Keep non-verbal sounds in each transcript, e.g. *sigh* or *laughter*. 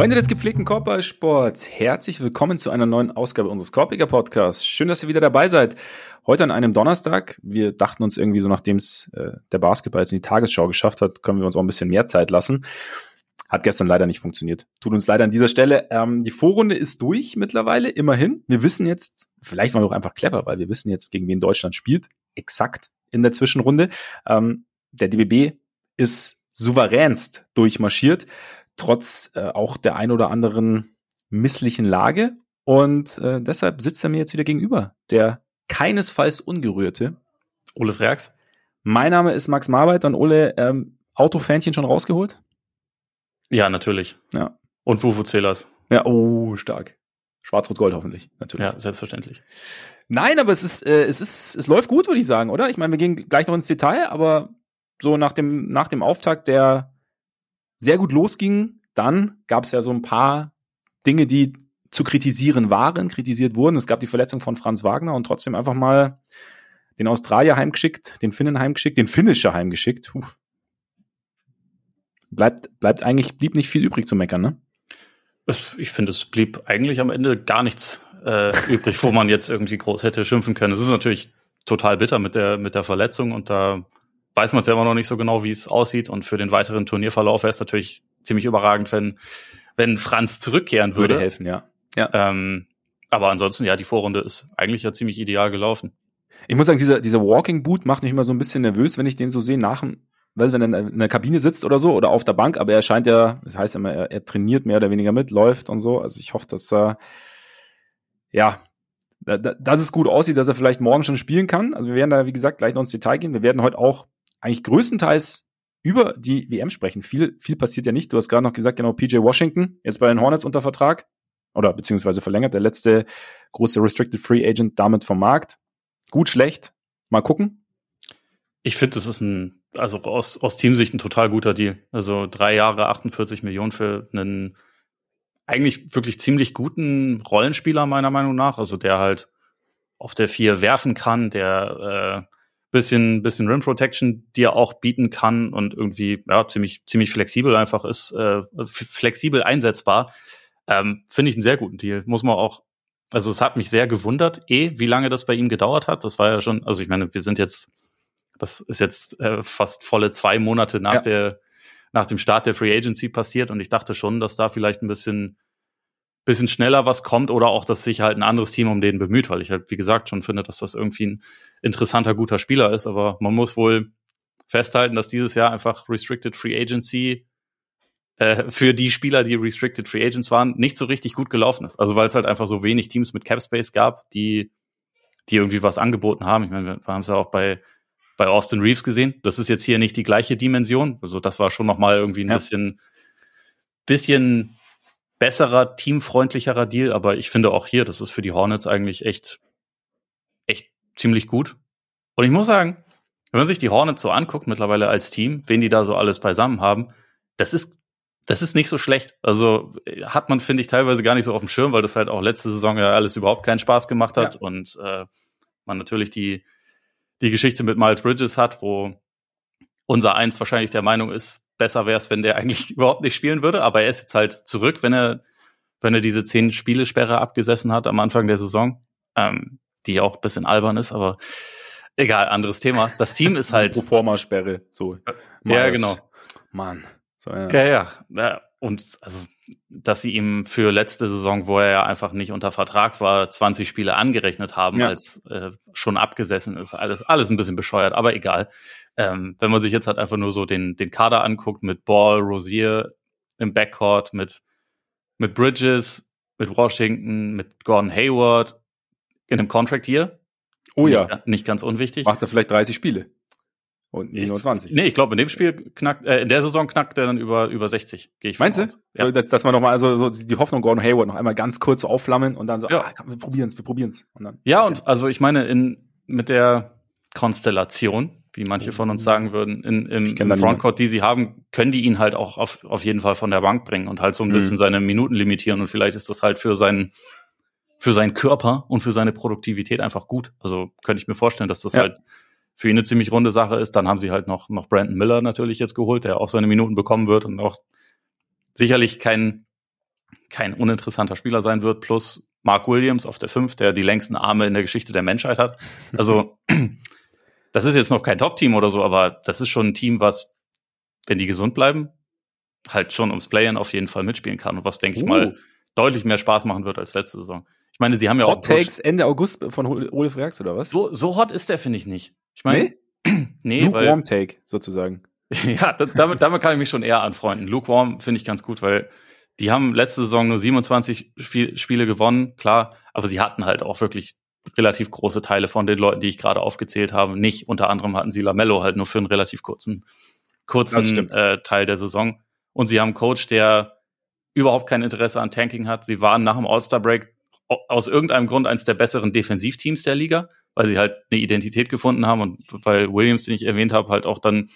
Freunde des gepflegten Korbballsports, herzlich willkommen zu einer neuen Ausgabe unseres Korbiger Podcasts. Schön, dass ihr wieder dabei seid. Heute an einem Donnerstag. Wir dachten uns irgendwie so, nachdem es äh, der Basketball jetzt in die Tagesschau geschafft hat, können wir uns auch ein bisschen mehr Zeit lassen. Hat gestern leider nicht funktioniert. Tut uns leider an dieser Stelle. Ähm, die Vorrunde ist durch mittlerweile, immerhin. Wir wissen jetzt, vielleicht waren wir auch einfach clever, weil wir wissen jetzt, gegen wen Deutschland spielt. Exakt in der Zwischenrunde. Ähm, der DBB ist souveränst durchmarschiert trotz äh, auch der ein oder anderen misslichen Lage. Und äh, deshalb sitzt er mir jetzt wieder gegenüber. Der keinesfalls ungerührte. Ole Freaks. Mein Name ist Max Marbeit und Ole, ähm, Autofähnchen schon rausgeholt? Ja, natürlich. Ja. Und Wufu-Zählers. Ja, oh, stark. Schwarz-Rot-Gold hoffentlich, natürlich. Ja, selbstverständlich. Nein, aber es ist, äh, es ist, es läuft gut, würde ich sagen, oder? Ich meine, wir gehen gleich noch ins Detail, aber so nach dem, nach dem Auftakt, der sehr gut losging. Dann gab es ja so ein paar Dinge, die zu kritisieren waren, kritisiert wurden. Es gab die Verletzung von Franz Wagner und trotzdem einfach mal den Australier heimgeschickt, den Finnen heimgeschickt, den Finnischer heimgeschickt. Puh. Bleibt, bleibt eigentlich, blieb nicht viel übrig zu meckern, ne? Ich finde, es blieb eigentlich am Ende gar nichts äh, übrig, wo man jetzt irgendwie groß hätte schimpfen können. Es ist natürlich total bitter mit der, mit der Verletzung und da weiß man selber noch nicht so genau, wie es aussieht. Und für den weiteren Turnierverlauf wäre es natürlich ziemlich überragend, wenn, wenn Franz zurückkehren würde. Würde helfen, ja. ja. Ähm, aber ansonsten, ja, die Vorrunde ist eigentlich ja ziemlich ideal gelaufen. Ich muss sagen, dieser, dieser Walking Boot macht mich immer so ein bisschen nervös, wenn ich den so sehe nach dem, weil wenn er in der Kabine sitzt oder so oder auf der Bank, aber er scheint ja, das heißt immer, er, er trainiert mehr oder weniger mit, läuft und so. Also ich hoffe, dass er, ja, dass es gut aussieht, dass er vielleicht morgen schon spielen kann. Also wir werden da, wie gesagt, gleich noch ins Detail gehen. Wir werden heute auch eigentlich größtenteils über die WM sprechen. Viel, viel passiert ja nicht. Du hast gerade noch gesagt, genau, PJ Washington, jetzt bei den Hornets unter Vertrag. Oder beziehungsweise verlängert, der letzte große Restricted Free Agent damit vom Markt. Gut, schlecht. Mal gucken. Ich finde, das ist ein, also aus, aus Teamsicht ein total guter Deal. Also drei Jahre, 48 Millionen für einen eigentlich wirklich ziemlich guten Rollenspieler, meiner Meinung nach. Also der halt auf der vier werfen kann, der äh, bisschen, bisschen Rim Protection, die er auch bieten kann und irgendwie ja ziemlich, ziemlich flexibel einfach ist, äh, flexibel einsetzbar. Ähm, Finde ich einen sehr guten Deal. Muss man auch, also es hat mich sehr gewundert, eh, wie lange das bei ihm gedauert hat. Das war ja schon, also ich meine, wir sind jetzt, das ist jetzt äh, fast volle zwei Monate nach ja. der, nach dem Start der Free Agency passiert und ich dachte schon, dass da vielleicht ein bisschen bisschen schneller was kommt oder auch, dass sich halt ein anderes Team um den bemüht, weil ich halt, wie gesagt, schon finde, dass das irgendwie ein interessanter, guter Spieler ist. Aber man muss wohl festhalten, dass dieses Jahr einfach Restricted Free Agency äh, für die Spieler, die Restricted Free Agents waren, nicht so richtig gut gelaufen ist. Also weil es halt einfach so wenig Teams mit Cap Space gab, die, die irgendwie was angeboten haben. Ich meine, wir, haben es ja auch bei bei Austin Reeves gesehen. Das ist jetzt hier nicht die gleiche Dimension. Also das war schon noch mal irgendwie ein ja. bisschen bisschen besserer, teamfreundlicherer Deal, aber ich finde auch hier, das ist für die Hornets eigentlich echt, echt ziemlich gut. Und ich muss sagen, wenn man sich die Hornets so anguckt, mittlerweile als Team, wen die da so alles beisammen haben, das ist, das ist nicht so schlecht. Also hat man, finde ich, teilweise gar nicht so auf dem Schirm, weil das halt auch letzte Saison ja alles überhaupt keinen Spaß gemacht hat ja. und äh, man natürlich die, die Geschichte mit Miles Bridges hat, wo unser Eins wahrscheinlich der Meinung ist, besser wäre es, wenn der *laughs* eigentlich überhaupt nicht spielen würde. Aber er ist jetzt halt zurück, wenn er, wenn er diese zehn Spielesperre abgesessen hat am Anfang der Saison, ähm, die auch bisschen albern ist, aber egal, anderes Thema. Das Team *laughs* ist halt. Proforma-Sperre, so. Ja, genau. Mann. So, ja. ja, ja. Und also, dass sie ihm für letzte Saison, wo er ja einfach nicht unter Vertrag war, 20 Spiele angerechnet haben, ja. als äh, schon abgesessen ist. Alles, alles ein bisschen bescheuert, aber egal. Ähm, wenn man sich jetzt halt einfach nur so den, den Kader anguckt mit Ball, Rosier im Backcourt, mit, mit Bridges, mit Washington, mit Gordon Hayward in einem Contract hier. Oh nicht, ja. Nicht ganz unwichtig. Macht er vielleicht 30 Spiele. Und nicht nur 20. Nee, ich glaube, in dem Spiel knackt, äh, in der Saison knackt er dann über, über 60. Gehe ich Meinst du? Ja. So, dass, dass man nochmal, also so die Hoffnung Gordon Hayward noch einmal ganz kurz aufflammen und dann so, ja. ah, komm, wir probieren's, wir probieren's. Und dann, ja, okay. und also ich meine, in, mit der Konstellation, wie manche von uns sagen würden, in, im, im Frontcourt, die sie haben, können die ihn halt auch auf, auf jeden Fall von der Bank bringen und halt so ein mhm. bisschen seine Minuten limitieren und vielleicht ist das halt für seinen, für seinen Körper und für seine Produktivität einfach gut. Also könnte ich mir vorstellen, dass das ja. halt für ihn eine ziemlich runde Sache ist. Dann haben sie halt noch, noch Brandon Miller natürlich jetzt geholt, der auch seine Minuten bekommen wird und auch sicherlich kein, kein uninteressanter Spieler sein wird, plus Mark Williams auf der 5, der die längsten Arme in der Geschichte der Menschheit hat. Also, *clears throat* das ist jetzt noch kein Top-Team oder so, aber das ist schon ein Team, was, wenn die gesund bleiben, halt schon ums Playen auf jeden Fall mitspielen kann und was, denke uh. ich mal, deutlich mehr Spaß machen wird als letzte Saison. Ich meine, sie haben ja hot auch. Takes Ende August von Ole Frags oder was? So, so hot ist der, finde ich nicht. Ich meine, nee, *clears throat* nee Lukewarm Take sozusagen. *laughs* ja, damit, damit kann ich mich schon eher anfreunden. Lukewarm finde ich ganz gut, weil die haben letzte Saison nur 27 Spiel, Spiele gewonnen, klar, aber sie hatten halt auch wirklich relativ große Teile von den Leuten, die ich gerade aufgezählt habe, nicht. Unter anderem hatten sie Lamello halt nur für einen relativ kurzen, kurzen äh, Teil der Saison. Und sie haben einen Coach, der überhaupt kein Interesse an Tanking hat. Sie waren nach dem All-Star-Break aus irgendeinem Grund eines der besseren Defensivteams der Liga, weil sie halt eine Identität gefunden haben und weil Williams, den ich erwähnt habe, halt auch dann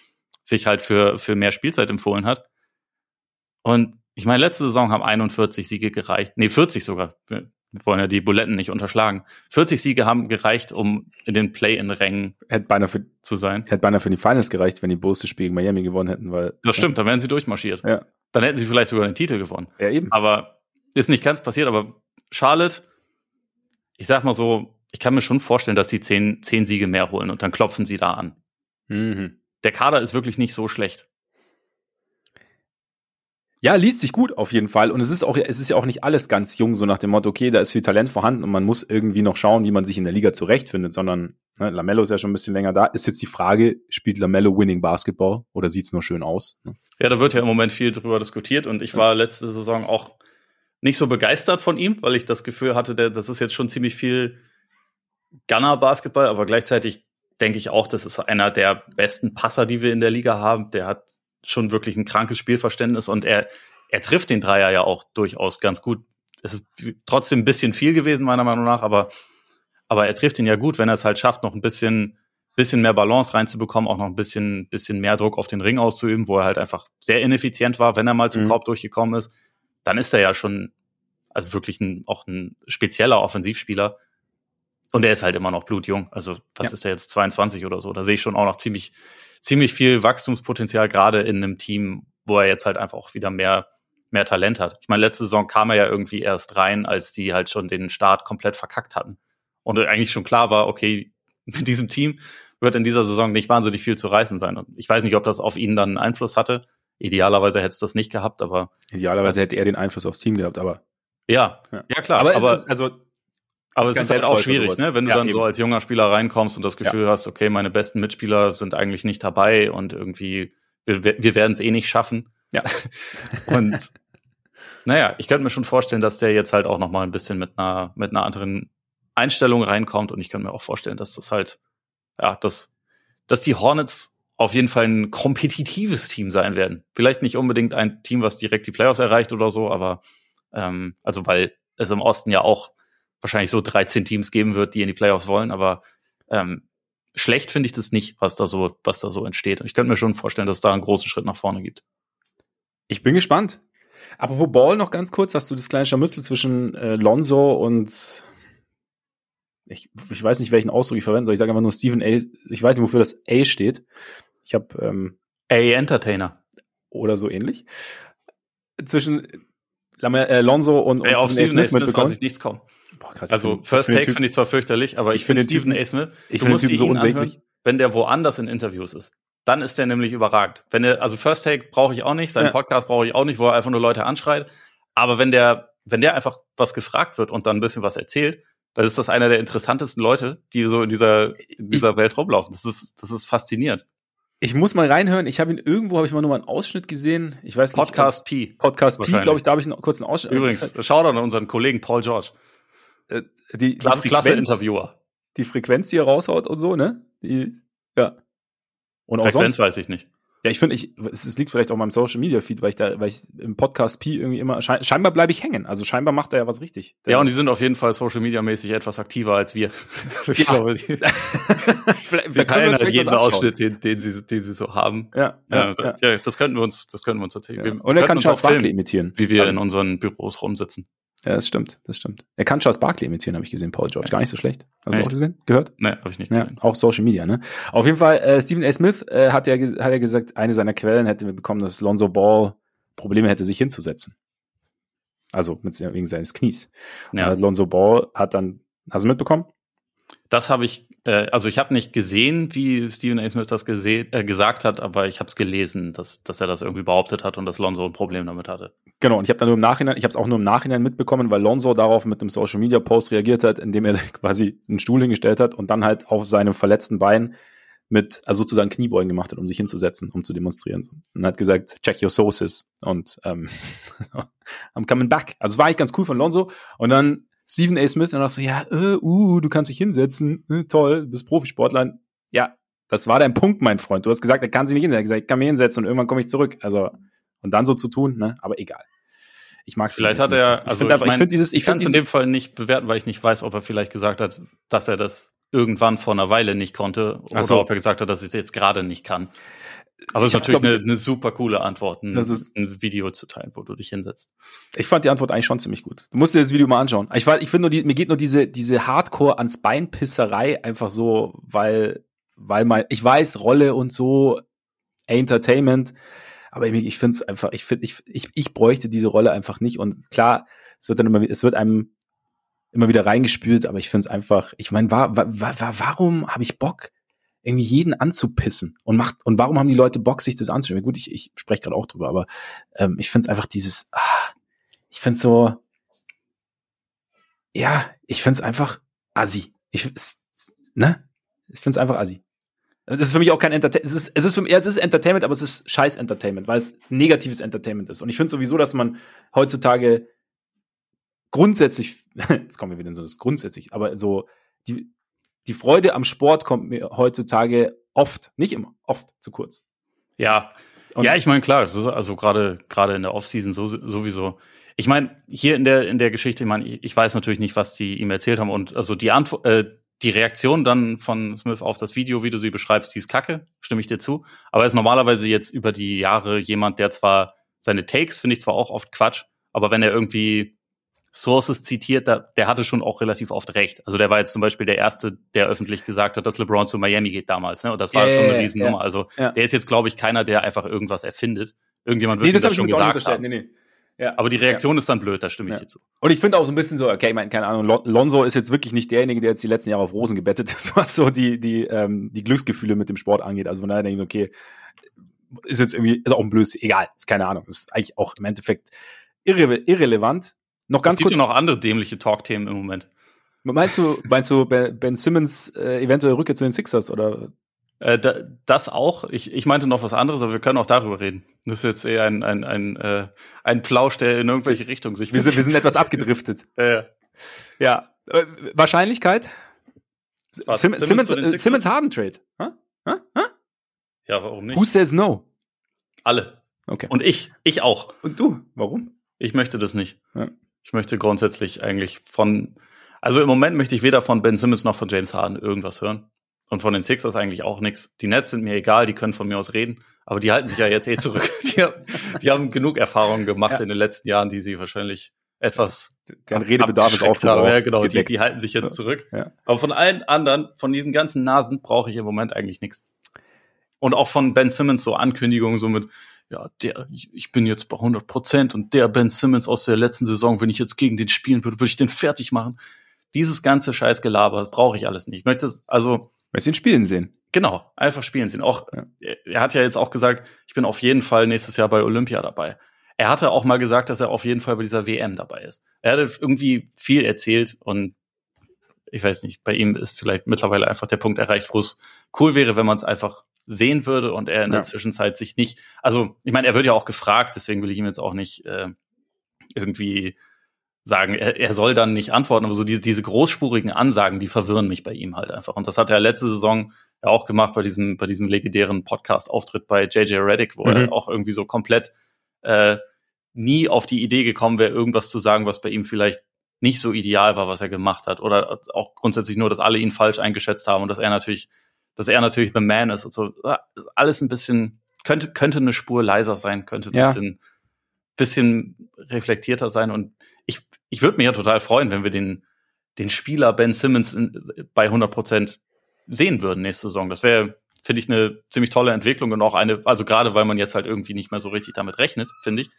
sich halt für, für mehr Spielzeit empfohlen hat. Und ich meine, letzte Saison haben 41 Siege gereicht. Nee, 40 sogar. Wir wollen ja die Buletten nicht unterschlagen. 40 Siege haben gereicht, um in den Play-in-Rängen hätte beinahe für, zu sein. Hätte beinahe für die Finals gereicht, wenn die Bulls das Spiel gegen Miami gewonnen hätten, weil. Das stimmt, dann wären sie durchmarschiert. Ja. Dann hätten sie vielleicht sogar den Titel gewonnen. Ja, eben. Aber ist nicht ganz passiert, aber Charlotte, ich sag mal so, ich kann mir schon vorstellen, dass sie zehn, zehn Siege mehr holen und dann klopfen sie da an. Mhm. Der Kader ist wirklich nicht so schlecht. Ja, liest sich gut auf jeden Fall. Und es ist auch, es ist ja auch nicht alles ganz jung, so nach dem Motto, okay, da ist viel Talent vorhanden und man muss irgendwie noch schauen, wie man sich in der Liga zurechtfindet, sondern ne, Lamello ist ja schon ein bisschen länger da. Ist jetzt die Frage, spielt Lamello Winning Basketball oder sieht's nur schön aus? Ne? Ja, da wird ja im Moment viel drüber diskutiert und ich war letzte Saison auch nicht so begeistert von ihm, weil ich das Gefühl hatte, der, das ist jetzt schon ziemlich viel Gunner-Basketball, aber gleichzeitig denke ich auch, das ist einer der besten Passer, die wir in der Liga haben. Der hat schon wirklich ein krankes Spielverständnis und er, er trifft den Dreier ja auch durchaus ganz gut. Es ist trotzdem ein bisschen viel gewesen, meiner Meinung nach, aber, aber er trifft ihn ja gut, wenn er es halt schafft, noch ein bisschen, bisschen mehr Balance reinzubekommen, auch noch ein bisschen, bisschen mehr Druck auf den Ring auszuüben, wo er halt einfach sehr ineffizient war, wenn er mal zum mhm. Korb durchgekommen ist, dann ist er ja schon, also wirklich ein, auch ein spezieller Offensivspieler. Und er ist halt immer noch blutjung. Also, was ja. ist er jetzt, 22 oder so? Da sehe ich schon auch noch ziemlich, ziemlich viel Wachstumspotenzial, gerade in einem Team, wo er jetzt halt einfach auch wieder mehr, mehr Talent hat. Ich meine, letzte Saison kam er ja irgendwie erst rein, als die halt schon den Start komplett verkackt hatten. Und eigentlich schon klar war, okay, *laughs* mit diesem Team wird in dieser Saison nicht wahnsinnig viel zu reißen sein. Und ich weiß nicht, ob das auf ihn dann einen Einfluss hatte. Idealerweise hätte es das nicht gehabt, aber. Idealerweise hätte er den Einfluss aufs Team gehabt, aber. Ja, ja, ja klar. Aber, aber ist, also aber es ist halt auch schwierig, ne? wenn du ja, dann eben. so als junger Spieler reinkommst und das Gefühl ja. hast, okay, meine besten Mitspieler sind eigentlich nicht dabei und irgendwie, wir, wir werden es eh nicht schaffen. Ja. *laughs* und naja, ich könnte mir schon vorstellen, dass der jetzt halt auch noch mal ein bisschen mit einer, mit einer anderen Einstellung reinkommt und ich könnte mir auch vorstellen, dass das halt, ja, dass, dass die Hornets auf jeden Fall ein kompetitives Team sein werden. Vielleicht nicht unbedingt ein Team, was direkt die Playoffs erreicht oder so, aber ähm, also weil es im Osten ja auch wahrscheinlich so 13 Teams geben wird, die in die Playoffs wollen, aber ähm, schlecht finde ich das nicht, was da so, was da so entsteht. Ich könnte mir schon vorstellen, dass es da einen großen Schritt nach vorne gibt. Ich bin gespannt. Apropos Ball noch ganz kurz, hast du das kleine Scharmützel zwischen äh, Lonzo und ich, ich weiß nicht, welchen Ausdruck ich verwenden soll. Ich sage einfach nur Stephen A. Ich weiß nicht, wofür das A steht. Ich habe ähm, A Entertainer oder so ähnlich. Zwischen äh, Lonzo und, und Ey, auf Stephen A. Smith, Smith lasse ich nichts kommen. Boah, krass, also find, First Take finde ich zwar fürchterlich, aber ich, ich finde Stephen A. Smith, ich finde den Typen so unsäglich. Anhören, wenn der woanders in Interviews ist, dann ist der nämlich überragt. Wenn er, also First Take brauche ich auch nicht, seinen ja. Podcast brauche ich auch nicht, wo er einfach nur Leute anschreit. Aber wenn der, wenn der einfach was gefragt wird und dann ein bisschen was erzählt, dann ist das einer der interessantesten Leute, die so in dieser, in dieser ich, Welt rumlaufen. Das ist, das ist faszinierend. Ich muss mal reinhören. Ich habe ihn irgendwo, habe ich mal nur mal einen Ausschnitt gesehen. Ich weiß nicht. Podcast P. Podcast P, glaube ich, da habe ich einen kurzen Ausschnitt. Übrigens, schau doch an unseren Kollegen Paul George. Äh, die, Klasse, die Klasse Interviewer. Die Frequenz, die er raushaut und so, ne? Die, ja. Und Frequenz auch sonst, weiß ich nicht. Ja, ich finde, ich, es, liegt vielleicht auch meinem Social Media Feed, weil ich da, weil ich im Podcast P irgendwie immer, scheinbar bleibe ich hängen. Also scheinbar macht er ja was richtig. Ja, und die sind auf jeden Fall Social Media mäßig etwas aktiver als wir. *laughs* ich ja. glaube, die, *laughs* wir teilen halt jeden Ausschnitt, den, den, sie, den sie so haben. Ja, ja, ja. ja das könnten wir uns, das könnten wir uns erzählen. Ja. Und er kann Charles Barkley imitieren. Wie wir in unseren Büros rumsitzen. Ja, das stimmt, das stimmt. Er kann Charles Barkley imitieren, habe ich gesehen, Paul George. Gar nicht so schlecht. Hast du auch gesehen? Gehört? Nee, habe ich nicht ja, Auch Social Media, ne? Auf jeden Fall, äh, Stephen A. Smith äh, hat, ja, hat ja gesagt, eine seiner Quellen hätte bekommen, dass Lonzo Ball Probleme hätte, sich hinzusetzen. Also mit, wegen seines Knies. Ja. Und Lonzo Ball hat dann, hast du mitbekommen? Das habe ich, äh, also ich habe nicht gesehen, wie Stephen A. Smith das äh, gesagt hat, aber ich habe es gelesen, dass, dass er das irgendwie behauptet hat und dass Lonzo ein Problem damit hatte. Genau, und ich habe dann nur im Nachhinein, ich habe es auch nur im Nachhinein mitbekommen, weil Lonzo darauf mit einem Social Media Post reagiert hat, indem er *laughs* quasi einen Stuhl hingestellt hat und dann halt auf seinem verletzten Bein mit, also sozusagen Kniebeugen gemacht hat, um sich hinzusetzen, um zu demonstrieren. Und hat gesagt, check your sources und ähm, *laughs* I'm coming back. Also es war eigentlich ganz cool von Lonzo. Und dann Stephen A. Smith und auch so, ja, äh, uh, du kannst dich hinsetzen, äh, toll, du bist Profisportler. Ja, das war dein Punkt, mein Freund. Du hast gesagt, er kann sich nicht hinsetzen. Er hat gesagt, ich kann mich hinsetzen und irgendwann komme ich zurück. Also, und dann so zu tun, ne? Aber egal. Ich mag Vielleicht hat er, also ich, ich, mein, ich, dieses, ich kann es in dem Fall nicht bewerten, weil ich nicht weiß, ob er vielleicht gesagt hat, dass er das irgendwann vor einer Weile nicht konnte oder so. ob er gesagt hat, dass er es jetzt gerade nicht kann. Aber es ist natürlich glaub, eine, eine, super coole Antwort, ein, das ist, ein Video zu teilen, wo du dich hinsetzt. Ich fand die Antwort eigentlich schon ziemlich gut. Du musst dir das Video mal anschauen. Ich, ich finde nur, die, mir geht nur diese, diese Hardcore ans Bein Pisserei einfach so, weil, weil mein, ich weiß, Rolle und so, Entertainment, aber ich, ich finde es einfach, ich finde, ich, ich, ich bräuchte diese Rolle einfach nicht. Und klar, es wird dann immer, es wird einem immer wieder reingespült, aber ich finde es einfach, ich meine, war, war, war, warum habe ich Bock, irgendwie jeden anzupissen und macht und warum haben die Leute Bock, sich das anzuschauen? Gut, ich, ich spreche gerade auch drüber, aber ähm, ich finde es einfach dieses, ah, ich finde so, ja, ich finde es einfach assi. Ich, ne? Ich finde es einfach assi. Das ist für mich auch kein Entertainment. Es ist, es ist für mich, ja, es ist Entertainment, aber es ist scheiß Entertainment, weil es negatives Entertainment ist. Und ich finde sowieso, dass man heutzutage grundsätzlich, *laughs* jetzt kommen wir wieder in so das grundsätzlich, aber so die, die Freude am Sport kommt mir heutzutage oft, nicht immer, oft zu kurz. Ja. Und ja, ich meine, klar, das ist also gerade gerade in der Offseason so, sowieso. Ich meine, hier in der in der Geschichte, ich meine, ich weiß natürlich nicht, was die ihm erzählt haben und also die Antwort äh, die Reaktion dann von Smith auf das Video, wie du sie beschreibst, die ist kacke, stimme ich dir zu. Aber er ist normalerweise jetzt über die Jahre jemand, der zwar seine Takes finde ich zwar auch oft Quatsch, aber wenn er irgendwie Sources zitiert, der, der hatte schon auch relativ oft recht. Also der war jetzt zum Beispiel der Erste, der öffentlich gesagt hat, dass LeBron zu Miami geht damals. Ne? Und das war yeah, schon eine Riesennummer. Yeah, also yeah. der ist jetzt, glaube ich, keiner, der einfach irgendwas erfindet. Irgendjemand wird nee, das, das schon gesagt haben. Nee, nee. Ja, aber die Reaktion ja. ist dann blöd, da stimme ich ja. dir zu. Und ich finde auch so ein bisschen so, okay, ich meine, keine Ahnung, Lonzo ist jetzt wirklich nicht derjenige, der jetzt die letzten Jahre auf Rosen gebettet ist, *laughs* was so die, die, ähm, die Glücksgefühle mit dem Sport angeht. Also von daher denke ich, okay, ist jetzt irgendwie, ist auch ein Blödsinn, egal, keine Ahnung, ist eigentlich auch im Endeffekt irre irrelevant. Noch ganz es gibt kurz. ja noch andere dämliche Talk-Themen im Moment. Meinst du, meinst du Ben Simmons äh, eventuell Rückkehr zu den Sixers oder? Äh, da, das auch. Ich, ich meinte noch was anderes, aber wir können auch darüber reden. Das ist jetzt eher ein, ein, ein, äh, ein Plausch, der in irgendwelche Richtungen sich. Wir sind, wir sind etwas abgedriftet. *laughs* äh. Ja. Äh, Wahrscheinlichkeit? Was, Sim Simmons, Simmons, Simmons Harden Trade. Huh? Huh? Huh? Ja, warum nicht? Who says no? Alle. Okay. Und ich. Ich auch. Und du? Warum? Ich möchte das nicht. Ja. Ich möchte grundsätzlich eigentlich von, also im Moment möchte ich weder von Ben Simmons noch von James Harden irgendwas hören. Und von den Sixers eigentlich auch nichts. Die Nets sind mir egal, die können von mir aus reden, aber die halten sich ja jetzt eh zurück. *laughs* die, die haben genug Erfahrungen gemacht ja. in den letzten Jahren, die sie wahrscheinlich etwas Deren Redebedarf ist aufgebraucht. Ja, genau, die, die, halten sich jetzt zurück. Ja. Aber von allen anderen, von diesen ganzen Nasen brauche ich im Moment eigentlich nichts. Und auch von Ben Simmons so Ankündigungen so mit, ja, der, ich, bin jetzt bei 100 Prozent und der Ben Simmons aus der letzten Saison, wenn ich jetzt gegen den spielen würde, würde ich den fertig machen. Dieses ganze Scheißgelaber, das brauche ich alles nicht. Ich möchte es, also. Möchtest ihn spielen sehen? Genau, einfach spielen sehen. Auch, ja. er hat ja jetzt auch gesagt, ich bin auf jeden Fall nächstes Jahr bei Olympia dabei. Er hatte auch mal gesagt, dass er auf jeden Fall bei dieser WM dabei ist. Er hatte irgendwie viel erzählt und ich weiß nicht, bei ihm ist vielleicht mittlerweile einfach der Punkt erreicht, wo es cool wäre, wenn man es einfach sehen würde und er in ja. der Zwischenzeit sich nicht, also ich meine, er wird ja auch gefragt, deswegen will ich ihm jetzt auch nicht äh, irgendwie sagen, er, er soll dann nicht antworten, aber so diese, diese großspurigen Ansagen, die verwirren mich bei ihm halt einfach. Und das hat er letzte Saison ja auch gemacht bei diesem, bei diesem legendären Podcast-Auftritt bei JJ Reddick, wo mhm. er auch irgendwie so komplett äh, nie auf die Idee gekommen wäre, irgendwas zu sagen, was bei ihm vielleicht nicht so ideal war, was er gemacht hat. Oder auch grundsätzlich nur, dass alle ihn falsch eingeschätzt haben und dass er natürlich dass er natürlich The Man ist und so. Alles ein bisschen, könnte, könnte eine Spur leiser sein, könnte ein ja. bisschen, bisschen reflektierter sein. Und ich, ich würde mich ja total freuen, wenn wir den, den Spieler Ben Simmons in, bei 100 Prozent sehen würden nächste Saison. Das wäre, finde ich, eine ziemlich tolle Entwicklung und auch eine, also gerade weil man jetzt halt irgendwie nicht mehr so richtig damit rechnet, finde ich.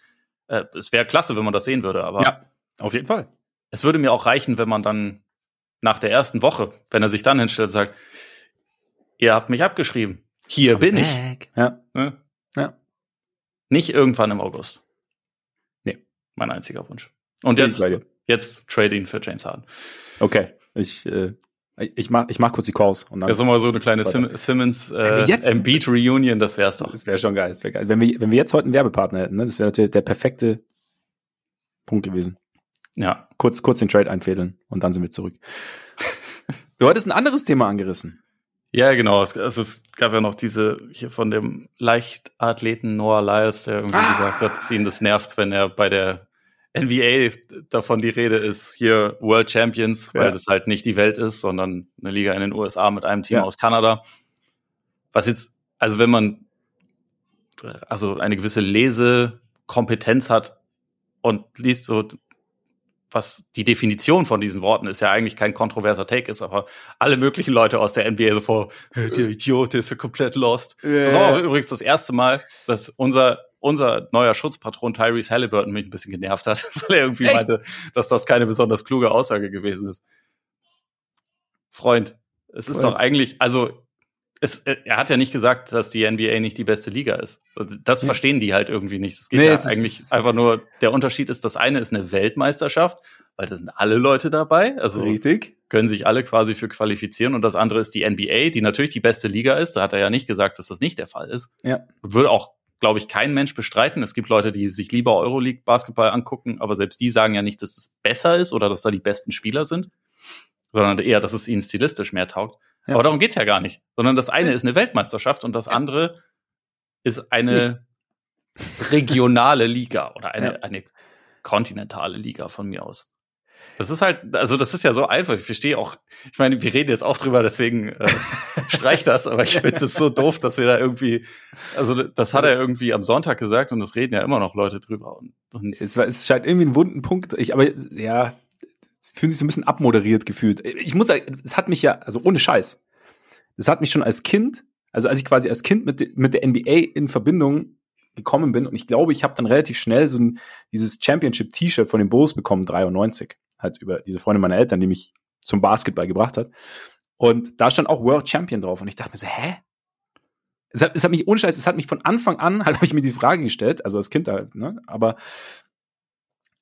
Äh, es wäre klasse, wenn man das sehen würde, aber. Ja, auf jeden Fall. Es würde mir auch reichen, wenn man dann nach der ersten Woche, wenn er sich dann hinstellt und sagt, ihr habt mich abgeschrieben. Hier bin ich. Ja. Ne? Ja. Nicht irgendwann im August. Nee. Mein einziger Wunsch. Und jetzt, jetzt Trading für James Harden. Okay. Ich, äh, ich mach, ich mach kurz die Calls und dann. Das ist immer so eine kleine. Sim Simmons äh, Embiid Reunion, das wär's doch. Das wäre schon geil. Das wär geil. Wenn wir, wenn wir jetzt heute einen Werbepartner hätten, ne, das wäre natürlich der perfekte Punkt gewesen. Ja. Kurz, kurz den Trade einfädeln und dann sind wir zurück. *laughs* du hattest ein anderes Thema angerissen. Ja, genau. Es, also es gab ja noch diese hier von dem Leichtathleten Noah Lyles, der irgendwie Ah. gesagt hat, dass ihn das nervt, wenn er bei der NBA davon die Rede ist, hier World Champions, weil Ja. das halt nicht die Welt ist, sondern eine Liga in den USA mit einem Team Ja. aus Kanada. Was jetzt, also wenn man also eine gewisse Lesekompetenz hat und liest so, was die Definition von diesen Worten ist ja eigentlich kein kontroverser Take ist, aber alle möglichen Leute aus der NBA so vor, "Hey, der Idiot, der ist ja komplett lost. Das war auch übrigens das erste Mal, dass unser unser neuer Schutzpatron Tyrese Halliburton mich ein bisschen genervt hat, *laughs* weil er irgendwie Echt? meinte, dass das keine besonders kluge Aussage gewesen ist. Freund, es ist Freund. doch eigentlich, also es, er hat ja nicht gesagt, dass die NBA nicht die beste Liga ist. Also Das Nee. verstehen die halt irgendwie nicht. Es geht Nee, ja es eigentlich einfach nur, der Unterschied ist, das eine ist eine Weltmeisterschaft, weil da sind alle Leute dabei, also Richtig. können sich alle quasi für qualifizieren und das andere ist die NBA, die natürlich die beste Liga ist. Da hat er ja nicht gesagt, dass das nicht der Fall ist. Ja. Würde auch, glaube ich, kein Mensch bestreiten. Es gibt Leute, die sich lieber Euroleague Basketball angucken, aber selbst die sagen ja nicht, dass es besser ist oder dass da die besten Spieler sind, sondern eher, dass es ihnen stilistisch mehr taugt. Ja. Aber darum geht's ja gar nicht. Sondern das eine ist eine Weltmeisterschaft und das andere ist eine regionale Liga oder eine, Ja. eine kontinentale Liga von mir aus. Das ist halt, also das ist ja so einfach. Ich verstehe auch, ich meine, wir reden jetzt auch drüber, deswegen äh, *laughs* streich das, aber ich finde es so doof, dass wir da irgendwie, also das hat er irgendwie am Sonntag gesagt und das reden ja immer noch Leute drüber. Und, und Es, war, es scheint irgendwie ein wunden Punkt. Ich, aber ja, fühlt sich so ein bisschen abmoderiert gefühlt. Ich muss sagen, es hat mich ja, also ohne Scheiß, es hat mich schon als Kind, also als ich quasi als Kind mit, mit der NBA in Verbindung gekommen bin und ich glaube, ich habe dann relativ schnell so ein, dieses Championship-T-Shirt von den Bulls bekommen, 93, halt über diese Freundin meiner Eltern, die mich zum Basketball gebracht hat. Und da stand auch World Champion drauf und ich dachte mir so, hä? Es hat, es hat mich, ohne Scheiß, es hat mich von Anfang an, *laughs* halt habe ich mir die Frage gestellt, also als Kind halt, ne, aber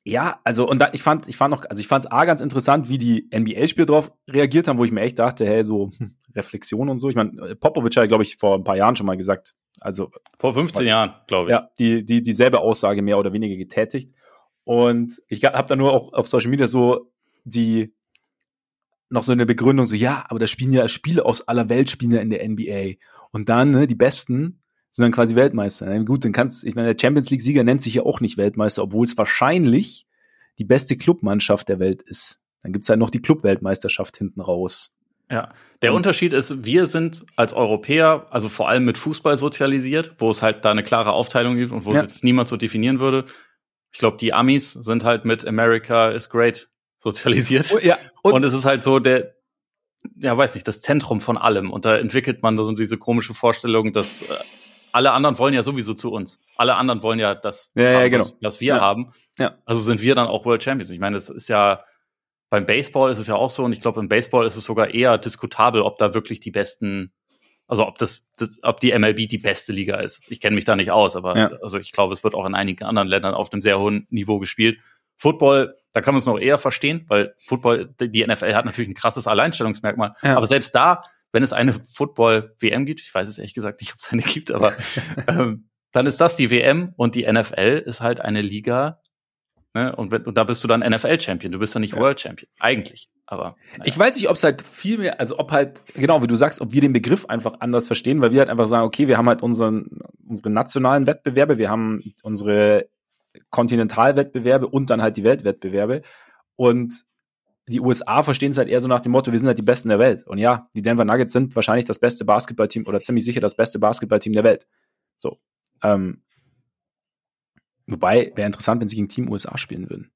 ja, also und da, ich fand, ich fand noch, also ich fand es a ganz interessant, wie die NBA-Spieler drauf reagiert haben, wo ich mir echt dachte, hey, so hm, Reflexion und so. Ich meine, Popovic hat, glaube ich, vor ein paar Jahren schon mal gesagt, also vor 15 Jahren, glaube ich. ja, die, die dieselbe Aussage mehr oder weniger getätigt. Und ich habe dann nur auch auf Social Media so die noch so eine Begründung, so ja, aber da spielen ja Spiele aus aller Welt spielen ja in der NBA. Und dann, ne, die Besten sind dann quasi Weltmeister. Gut, dann kannst ich meine, der Champions League-Sieger nennt sich ja auch nicht Weltmeister, obwohl es wahrscheinlich die beste Clubmannschaft der Welt ist. Dann gibt's halt noch die Clubweltmeisterschaft hinten raus. Ja, der Und- Unterschied ist, wir sind als Europäer, also vor allem mit Fußball sozialisiert, wo es halt da eine klare Aufteilung gibt und wo Ja. es jetzt niemand so definieren würde. Ich glaube, die Amis sind halt mit America is great sozialisiert. Oh, ja, Und, es ist halt so der, ja, weiß nicht, das Zentrum von allem. Und da entwickelt man so diese komische Vorstellung, dass äh, alle anderen wollen ja sowieso zu uns. Alle anderen wollen ja das, Ja, ja, haben, genau. was, was wir Ja. haben. Ja. Also sind wir dann auch World Champions. Ich meine, es ist ja, beim Baseball ist es ja auch so, und ich glaube, im Baseball ist es sogar eher diskutabel, ob da wirklich die besten, also ob das, das ob die MLB die beste Liga ist. Ich kenne mich da nicht aus, aber Ja. also ich glaube, es wird auch in einigen anderen Ländern auf einem sehr hohen Niveau gespielt. Football, da kann man es noch eher verstehen, weil Football, die NFL hat natürlich ein krasses Alleinstellungsmerkmal. Ja. Aber selbst da, wenn es eine Football-WM gibt, ich weiß es ehrlich gesagt nicht, ob es eine gibt, aber *laughs* ähm, dann ist das die WM und die NFL ist halt eine Liga. Ne? Und, wenn, und da bist du dann NFL-Champion, du bist dann nicht Ja. World-Champion. Eigentlich. Aber naja. Ich weiß nicht, ob es halt viel mehr, also ob halt, genau, wie du sagst, ob wir den Begriff einfach anders verstehen, weil wir halt einfach sagen, okay, wir haben halt unseren, unsere nationalen Wettbewerbe, wir haben unsere Kontinentalwettbewerbe und dann halt die Weltwettbewerbe. Und die USA verstehen es halt eher so nach dem Motto, wir sind halt die Besten der Welt. Und ja, die Denver Nuggets sind wahrscheinlich das beste Basketballteam oder ziemlich sicher das beste Basketballteam der Welt. So. Ähm, wobei, wäre interessant, wenn sie gegen Team USA spielen würden.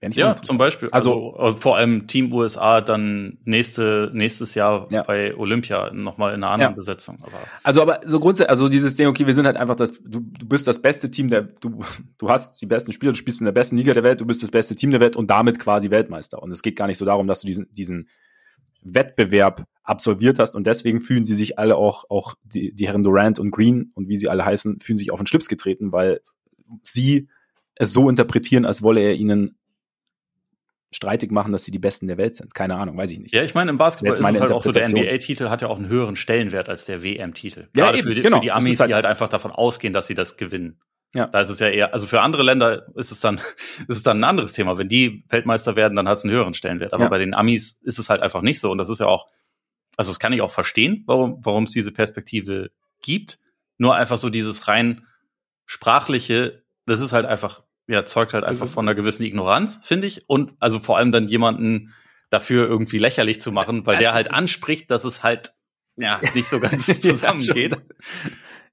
Ja, zum Beispiel. Also, also, vor allem Team USA dann nächste, nächstes Jahr ja. bei Olympia nochmal in einer anderen ja. Besetzung. Aber also, aber so grundsätzlich, also dieses Ding, okay, wir sind halt einfach das, du, du bist das beste Team der, du, du hast die besten Spieler, du spielst in der besten Liga der Welt, du bist das beste Team der Welt und damit quasi Weltmeister. Und es geht gar nicht so darum, dass du diesen, diesen Wettbewerb absolviert hast und deswegen fühlen sie sich alle auch, auch die, die Herren Durant und Green und wie sie alle heißen, fühlen sich auf den Schlips getreten, weil sie es so interpretieren, als wolle er ihnen streitig machen, dass sie die Besten der Welt sind. Keine Ahnung, weiß ich nicht. Ja, ich meine, im Basketball ist es halt auch so, der NBA-Titel hat ja auch einen höheren Stellenwert als der WM-Titel. Ja, Gerade eben, für, die, genau. für die Amis, halt die halt einfach davon ausgehen, dass sie das gewinnen. Ja. Da ist es ja eher, also für andere Länder ist es dann, *laughs* ist es dann ein anderes Thema. Wenn die Weltmeister werden, dann hat es einen höheren Stellenwert. Aber ja. bei den Amis ist es halt einfach nicht so. Und das ist ja auch, also das kann ich auch verstehen, warum, warum es diese Perspektive gibt. Nur einfach so dieses rein sprachliche, das ist halt einfach ja, zeugt halt einfach von einer gewissen Ignoranz, finde ich. Und also vor allem dann jemanden dafür irgendwie lächerlich zu machen, weil der halt anspricht, dass es halt ja *laughs* nicht so ganz zusammengeht. ja,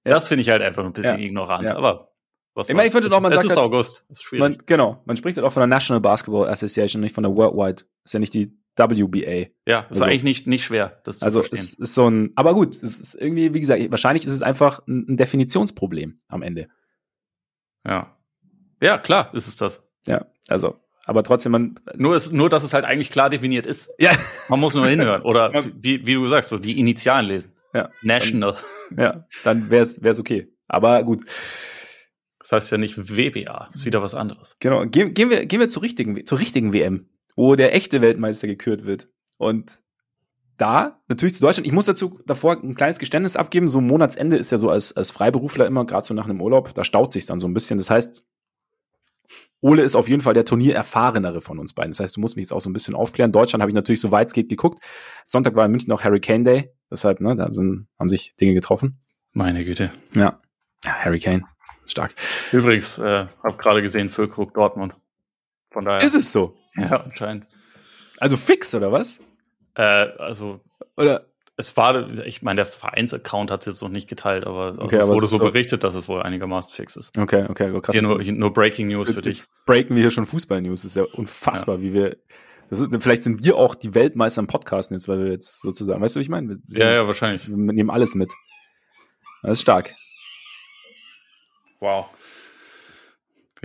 das finde ich halt einfach ein bisschen ja. ignorant. Ja. Aber was ich meine, ich würde noch, man es sagt, ist halt, August. Ist man, genau, man spricht halt auch von der National Basketball Association, nicht von der Worldwide. Ist ja nicht die WBA. Ja, ist also, eigentlich nicht, nicht schwer, das zu also verstehen. Also es ist so ein, aber gut, es ist irgendwie, wie gesagt, wahrscheinlich ist es einfach ein, ein Definitionsproblem am Ende. Ja. Ja, klar, ist es das. Ja, also, aber trotzdem, man. Nur, ist, nur, dass es halt eigentlich klar definiert ist. Ja. Man muss nur hinhören. Oder wie, wie du sagst, so die Initialen lesen. Ja. National. Dann, ja, dann wäre es okay. Aber gut. Das heißt ja nicht WBA, ist wieder was anderes. Genau. Gehen, gehen, wir, gehen wir zur richtigen, zur richtigen WM, wo der echte Weltmeister gekürt wird. Und da, natürlich zu Deutschland, ich muss dazu davor ein kleines Geständnis abgeben. So Monatsende ist ja so als, als Freiberufler immer, gerade so nach einem Urlaub, da staut sich dann so ein bisschen. Das heißt, Ole ist auf jeden Fall der Turniererfahrenere von uns beiden. Das heißt, du musst mich jetzt auch so ein bisschen aufklären. Deutschland habe ich natürlich so weit es geht geguckt. Sonntag war in München auch Hurricane Day. Deshalb, ne, da sind, haben sich Dinge getroffen. Meine Güte. Ja. ja Hurricane. Stark. Übrigens, äh, habe gerade gesehen, Füllkrug Dortmund. Von daher. Ist es so? Ja, anscheinend. Also fix, oder was? Äh, also. Oder? Es war, ich meine, der Vereinsaccount hat es jetzt noch nicht geteilt, aber also okay, es wurde so, so berichtet, dass es wohl einigermaßen fix ist. Okay, okay, krass. Hier nur, nur Breaking News jetzt, für dich. Breaken wir hier schon Fußball-News. Ist ja unfassbar, ja. wie wir. Das ist, vielleicht sind wir auch die Weltmeister im Podcasten jetzt, weil wir jetzt sozusagen, weißt du, wie ich meine? ja, ja, wahrscheinlich. Wir nehmen alles mit. Das ist stark. Wow.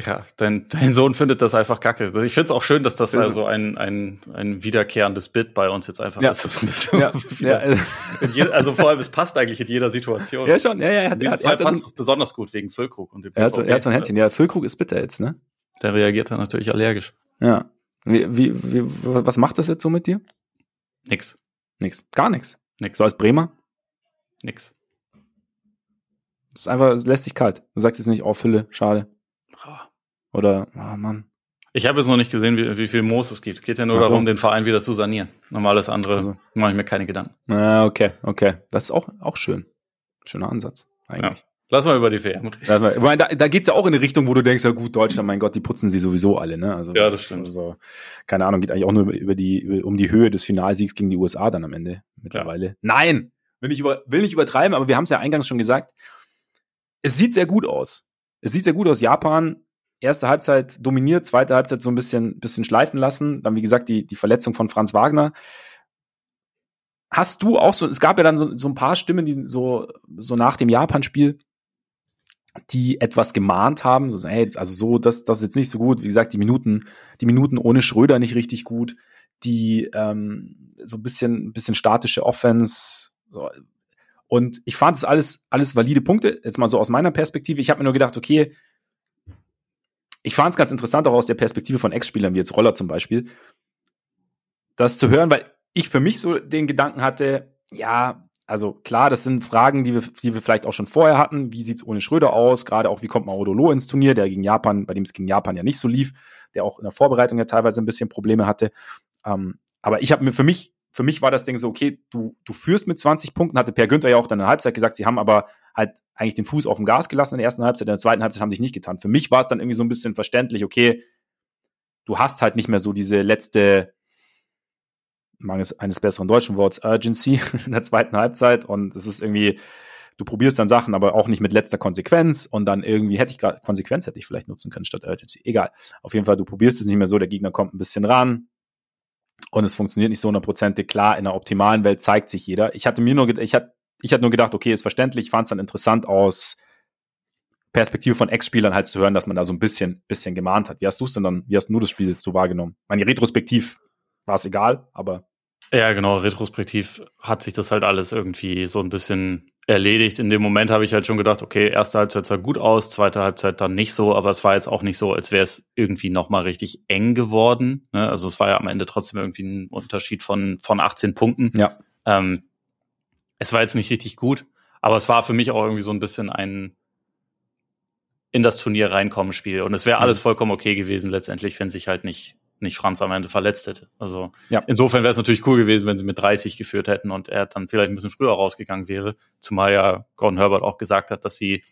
Ja, dein, dein Sohn findet das einfach kacke. Ich finde es auch schön, dass das also ein, ein, ein wiederkehrendes Bit bei uns jetzt einfach ja. ist. Ja. *laughs* ja. Jeder, also vor allem, es passt eigentlich in jeder Situation. Ja, schon. Ja, ja, in diesem Fall passt es besonders gut wegen Füllkrug. Und dem er, hat so, er hat so ein Händchen. Ja, Füllkrug ist bitter jetzt, ne? Der reagiert dann natürlich allergisch. Ja. Wie, wie, wie, was macht das jetzt so mit dir? Nix. Nix. Gar nichts. Nix. So als Bremer? Nix. Das ist einfach, es lässt sich kalt. Du sagst jetzt nicht, oh, Fülle, schade. Oder, oh Mann. Ich habe jetzt noch nicht gesehen, wie, wie viel Moos es gibt. Geht ja nur so. darum, den Verein wieder zu sanieren. Normales andere also. mache ich mir keine Gedanken. Ja, okay, okay. Das ist auch, auch schön. Schöner Ansatz, eigentlich. Ja. Lass mal über die WM reden. Da, da geht es ja auch in eine Richtung, wo du denkst, ja gut, Deutschland, mein Gott, die putzen sie sowieso alle, ne? Also, ja, das stimmt. Also, keine Ahnung, geht eigentlich auch nur über die, über, um die Höhe des Finalsiegs gegen die USA dann am Ende mittlerweile. Ja. Nein! Will nicht, über, will nicht übertreiben, aber wir haben es ja eingangs schon gesagt. Es sieht sehr gut aus. Es sieht sehr gut aus. Japan erste Halbzeit dominiert, zweite Halbzeit so ein bisschen, bisschen schleifen lassen. Dann, wie gesagt, die, die Verletzung von Franz Wagner. Hast du auch so, es gab ja dann so, so ein paar Stimmen, die so, so nach dem Japan-Spiel, die etwas gemahnt haben, so, hey, also so, das, das ist jetzt nicht so gut. Wie gesagt, die Minuten, die Minuten ohne Schröder nicht richtig gut, die ähm, so ein bisschen, bisschen statische Offense. So. Und ich fand es alles, alles valide Punkte. Jetzt mal so aus meiner Perspektive. Ich habe mir nur gedacht, okay, ich fand es ganz interessant, auch aus der Perspektive von Ex-Spielern, wie jetzt Roller zum Beispiel, das zu hören, weil ich für mich so den Gedanken hatte, ja, also klar, das sind Fragen, die wir, die wir vielleicht auch schon vorher hatten. Wie sieht's ohne Schröder aus? Gerade auch, wie kommt Maudolo ins Turnier, der gegen Japan, bei dem es gegen Japan ja nicht so lief, der auch in der Vorbereitung ja teilweise ein bisschen Probleme hatte. Ähm, aber ich habe mir für mich für mich war das Ding so, okay, du, du führst mit 20 Punkten, hatte Per Günther ja auch dann in der Halbzeit gesagt, sie haben aber halt eigentlich den Fuß auf dem Gas gelassen in der ersten Halbzeit, in der zweiten Halbzeit haben sie sich nicht getan. Für mich war es dann irgendwie so ein bisschen verständlich, okay, du hast halt nicht mehr so diese letzte, mangels eines besseren deutschen Worts, Urgency *laughs* in der zweiten Halbzeit und es ist irgendwie, du probierst dann Sachen, aber auch nicht mit letzter Konsequenz und dann irgendwie hätte ich gerade, Konsequenz hätte ich vielleicht nutzen können statt Urgency. Egal. Auf jeden Fall, du probierst es nicht mehr so, der Gegner kommt ein bisschen ran und es funktioniert nicht so hundertprozentig. Klar, in der optimalen Welt zeigt sich jeder. Ich hatte mir nur, ich hatte, ich hatte nur gedacht, okay, ist verständlich, ich fand es dann interessant aus Perspektive von Ex-Spielern halt zu hören, dass man da so ein bisschen, bisschen gemahnt hat. Wie hast du es denn dann, wie hast du das Spiel so wahrgenommen? Meine Retrospektiv war es egal, aber. Ja, genau, retrospektiv hat sich das halt alles irgendwie so ein bisschen erledigt. In dem Moment habe ich halt schon gedacht, okay, erste Halbzeit sah gut aus, zweite Halbzeit dann nicht so, aber es war jetzt auch nicht so, als wäre es irgendwie nochmal richtig eng geworden. Ne? Also es war ja am Ende trotzdem irgendwie ein Unterschied von, von 18 Punkten. Ja. Ähm, es war jetzt nicht richtig gut, aber es war für mich auch irgendwie so ein bisschen ein in das Turnier reinkommen Spiel. Und es wäre alles mhm. vollkommen okay gewesen letztendlich, wenn sich halt nicht nicht Franz am Ende verletzt hätte. Also ja. insofern wäre es natürlich cool gewesen, wenn sie mit 30 geführt hätten und er dann vielleicht ein bisschen früher rausgegangen wäre. Zumal ja Gordon Herbert auch gesagt hat, dass sie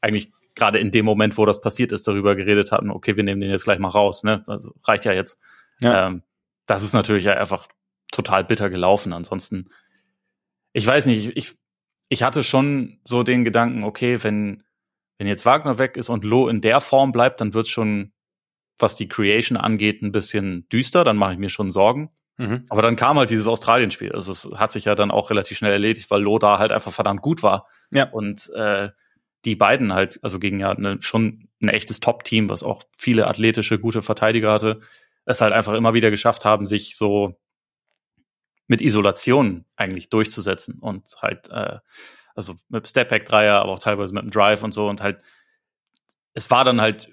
eigentlich gerade in dem Moment, wo das passiert ist, darüber geredet hatten, okay, wir nehmen den jetzt gleich mal raus, ne? Also reicht ja jetzt. Ja. Ähm, das ist natürlich ja einfach total bitter gelaufen. Ansonsten, ich weiß nicht, ich, ich hatte schon so den Gedanken, okay, wenn, wenn jetzt Wagner weg ist und Loh in der Form bleibt, dann wird schon was die Creation angeht, ein bisschen düster, dann mache ich mir schon Sorgen. Mhm. Aber dann kam halt dieses Australien-Spiel. Also es hat sich ja dann auch relativ schnell erledigt, weil Loda halt einfach verdammt gut war. Ja. Und äh, die beiden halt, also gegen ja ne, schon ein echtes Top-Team, was auch viele athletische, gute Verteidiger hatte, es halt einfach immer wieder geschafft haben, sich so mit Isolation eigentlich durchzusetzen und halt, äh, also mit Step-Back-Dreier, aber auch teilweise mit dem Drive und so und halt, es war dann halt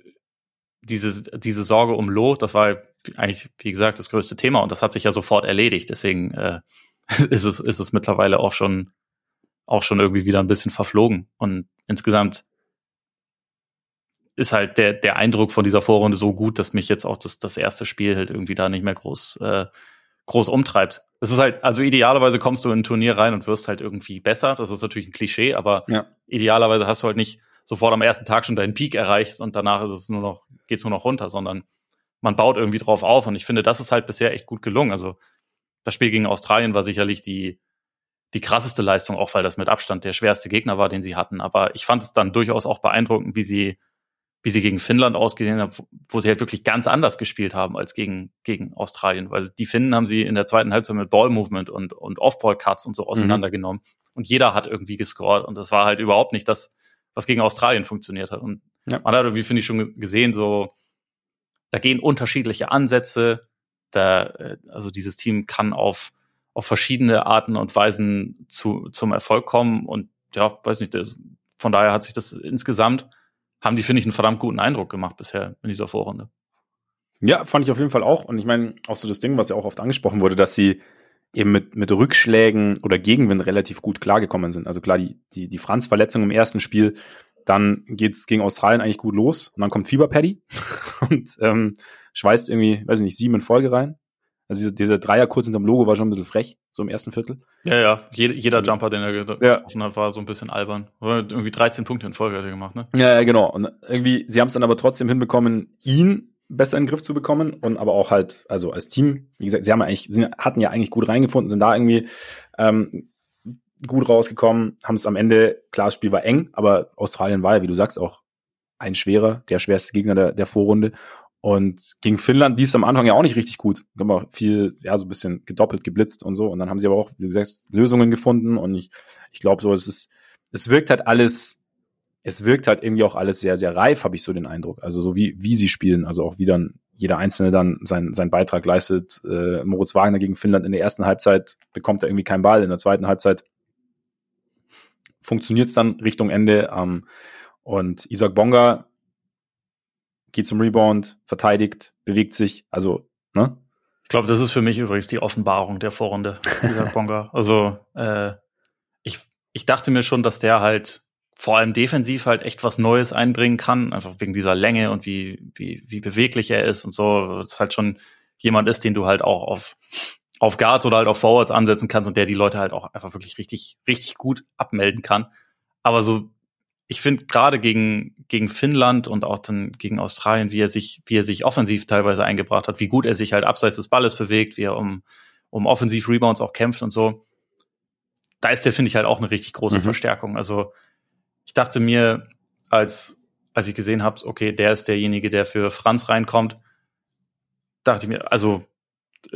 diese, diese Sorge um Loh, das war eigentlich, wie gesagt, das größte Thema und das hat sich ja sofort erledigt. Deswegen äh, *laughs* ist, es, ist es mittlerweile auch schon, auch schon irgendwie wieder ein bisschen verflogen. Und insgesamt ist halt der, der Eindruck von dieser Vorrunde so gut, dass mich jetzt auch das, das erste Spiel halt irgendwie da nicht mehr groß, äh, groß umtreibt. Es ist halt, also idealerweise kommst du in ein Turnier rein und wirst halt irgendwie besser. Das ist natürlich ein Klischee, aber ja. idealerweise hast du halt nicht sofort am ersten Tag schon deinen Peak erreichst und danach ist es nur noch, geht's nur noch runter, sondern man baut irgendwie drauf auf. Und ich finde, das ist halt bisher echt gut gelungen. Also das Spiel gegen Australien war sicherlich die, die krasseste Leistung, auch weil das mit Abstand der schwerste Gegner war, den sie hatten. Aber ich fand es dann durchaus auch beeindruckend, wie sie, wie sie gegen Finnland ausgesehen haben, wo sie halt wirklich ganz anders gespielt haben als gegen, gegen Australien. Weil die Finnen haben sie in der zweiten Halbzeit mit Ball-Movement und, und Off-Ball-Cuts und so mhm. auseinandergenommen. Mhm. Und jeder hat irgendwie gescored. Und das war halt überhaupt nicht das, was gegen Australien funktioniert hat. Und ja. man hat irgendwie, finde ich, schon gesehen, so, da gehen unterschiedliche Ansätze. Da, äh, also dieses Team kann auf, auf verschiedene Arten und Weisen zu, zum Erfolg kommen. Und ja, weiß nicht, das, von daher hat sich das insgesamt, haben die, finde ich, einen verdammt guten Eindruck gemacht bisher in dieser Vorrunde. Ja, fand ich auf jeden Fall auch. Und ich meine, auch so das Ding, was ja auch oft angesprochen wurde, dass sie eben mit, mit Rückschlägen oder Gegenwind relativ gut klargekommen sind. Also klar, die, die, die Franz-Verletzung im ersten Spiel, dann geht's gegen Australien eigentlich gut los und dann kommt Fieberpaddy *laughs* und ähm, schweißt irgendwie, weiß ich nicht, sieben in Folge rein. Also dieser, dieser Dreier kurz hinterm Logo war schon ein bisschen frech, so im ersten Viertel. Ja, ja, jeder, jeder Jumper, den er getroffen ja. hat, war so ein bisschen albern. Irgendwie 13 Punkte in Folge hat er gemacht, ne? Ja, ja genau. Und irgendwie, sie haben es dann aber trotzdem hinbekommen, ihn besser in den Griff zu bekommen und aber auch halt, also als Team, wie gesagt, sie haben eigentlich, sie hatten ja eigentlich gut reingefunden, sind da irgendwie ähm, gut rausgekommen, haben es am Ende, klar, das Spiel war eng, aber Australien war ja, wie du sagst, auch ein schwerer, der schwerste Gegner der, der Vorrunde. Und gegen Finnland lief es am Anfang ja auch nicht richtig gut. Haben auch viel, ja, so ein bisschen gedoppelt, geblitzt und so. Und dann haben sie aber auch, wie gesagt, Lösungen gefunden. Und ich, ich glaube so, es ist, es wirkt halt alles es wirkt halt irgendwie auch alles sehr, sehr reif, habe ich so den Eindruck. Also so wie, wie sie spielen, also auch wie dann jeder Einzelne dann seinen, seinen Beitrag leistet. Äh, Moritz Wagner gegen Finnland in der ersten Halbzeit bekommt er irgendwie keinen Ball, in der zweiten Halbzeit funktioniert es dann Richtung Ende. Ähm, und Isaac Bonga geht zum Rebound, verteidigt, bewegt sich, also, ne? Ich glaube, das ist für mich übrigens die Offenbarung der Vorrunde, Isaac *laughs* Bonga. Also, äh, ich, ich dachte mir schon, dass der halt vor allem defensiv halt echt was Neues einbringen kann, einfach wegen dieser Länge und wie, wie, wie beweglich er ist und so. Das halt schon jemand ist, den du halt auch auf, auf Guards oder halt auf Forwards ansetzen kannst und der die Leute halt auch einfach wirklich richtig, richtig gut abmelden kann. Aber so, ich finde gerade gegen, gegen Finnland und auch dann gegen Australien, wie er sich, wie er sich offensiv teilweise eingebracht hat, wie gut er sich halt abseits des Balles bewegt, wie er um, um Offensiv-Rebounds auch kämpft und so da ist der, finde ich, halt auch eine richtig große mhm. Verstärkung. Also ich dachte mir, als, als ich gesehen habe, okay, der ist derjenige, der für Franz reinkommt, dachte ich mir, also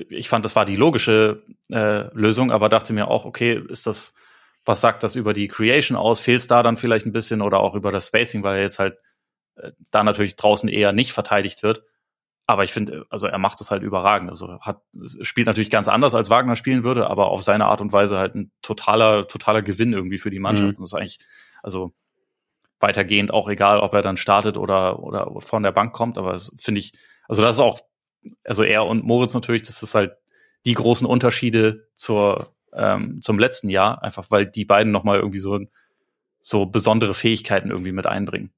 ich fand, das war die logische äh, Lösung, aber dachte mir auch, okay, ist das, was sagt das über die Creation aus? Fehlt es da dann vielleicht ein bisschen oder auch über das Spacing, weil er jetzt halt äh, da natürlich draußen eher nicht verteidigt wird. Aber ich finde, also er macht es halt überragend. Also hat, spielt natürlich ganz anders, als Wagner spielen würde, aber auf seine Art und Weise halt ein totaler, totaler Gewinn irgendwie für die Mannschaft. Mhm. Das ist eigentlich, also weitergehend auch egal, ob er dann startet oder, oder von der Bank kommt, aber finde ich, also das ist auch, also er und Moritz natürlich, das ist halt die großen Unterschiede zur, ähm, zum letzten Jahr, einfach weil die beiden nochmal irgendwie so, so besondere Fähigkeiten irgendwie mit einbringen.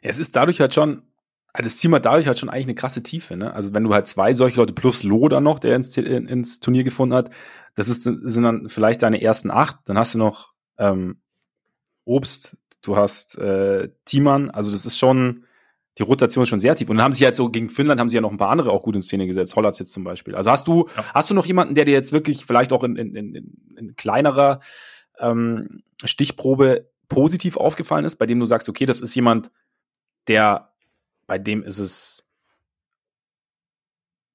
Es ist dadurch halt schon, das Team hat dadurch halt schon eigentlich eine krasse Tiefe. Ne? Also wenn du halt zwei solche Leute plus Loh noch, der ins, ins Turnier gefunden hat, das ist, sind dann vielleicht deine ersten acht. Dann hast du noch ähm, Obst, du hast äh, Thiemann. Also das ist schon, die Rotation ist schon sehr tief. Und dann haben sie halt so gegen Finnland haben sie ja noch ein paar andere auch gut in Szene gesetzt. Hollatz jetzt zum Beispiel. Also hast du, ja. hast du noch jemanden, der dir jetzt wirklich vielleicht auch in, in, in, in kleinerer ähm, Stichprobe positiv aufgefallen ist, bei dem du sagst, okay, das ist jemand, der bei dem ist es,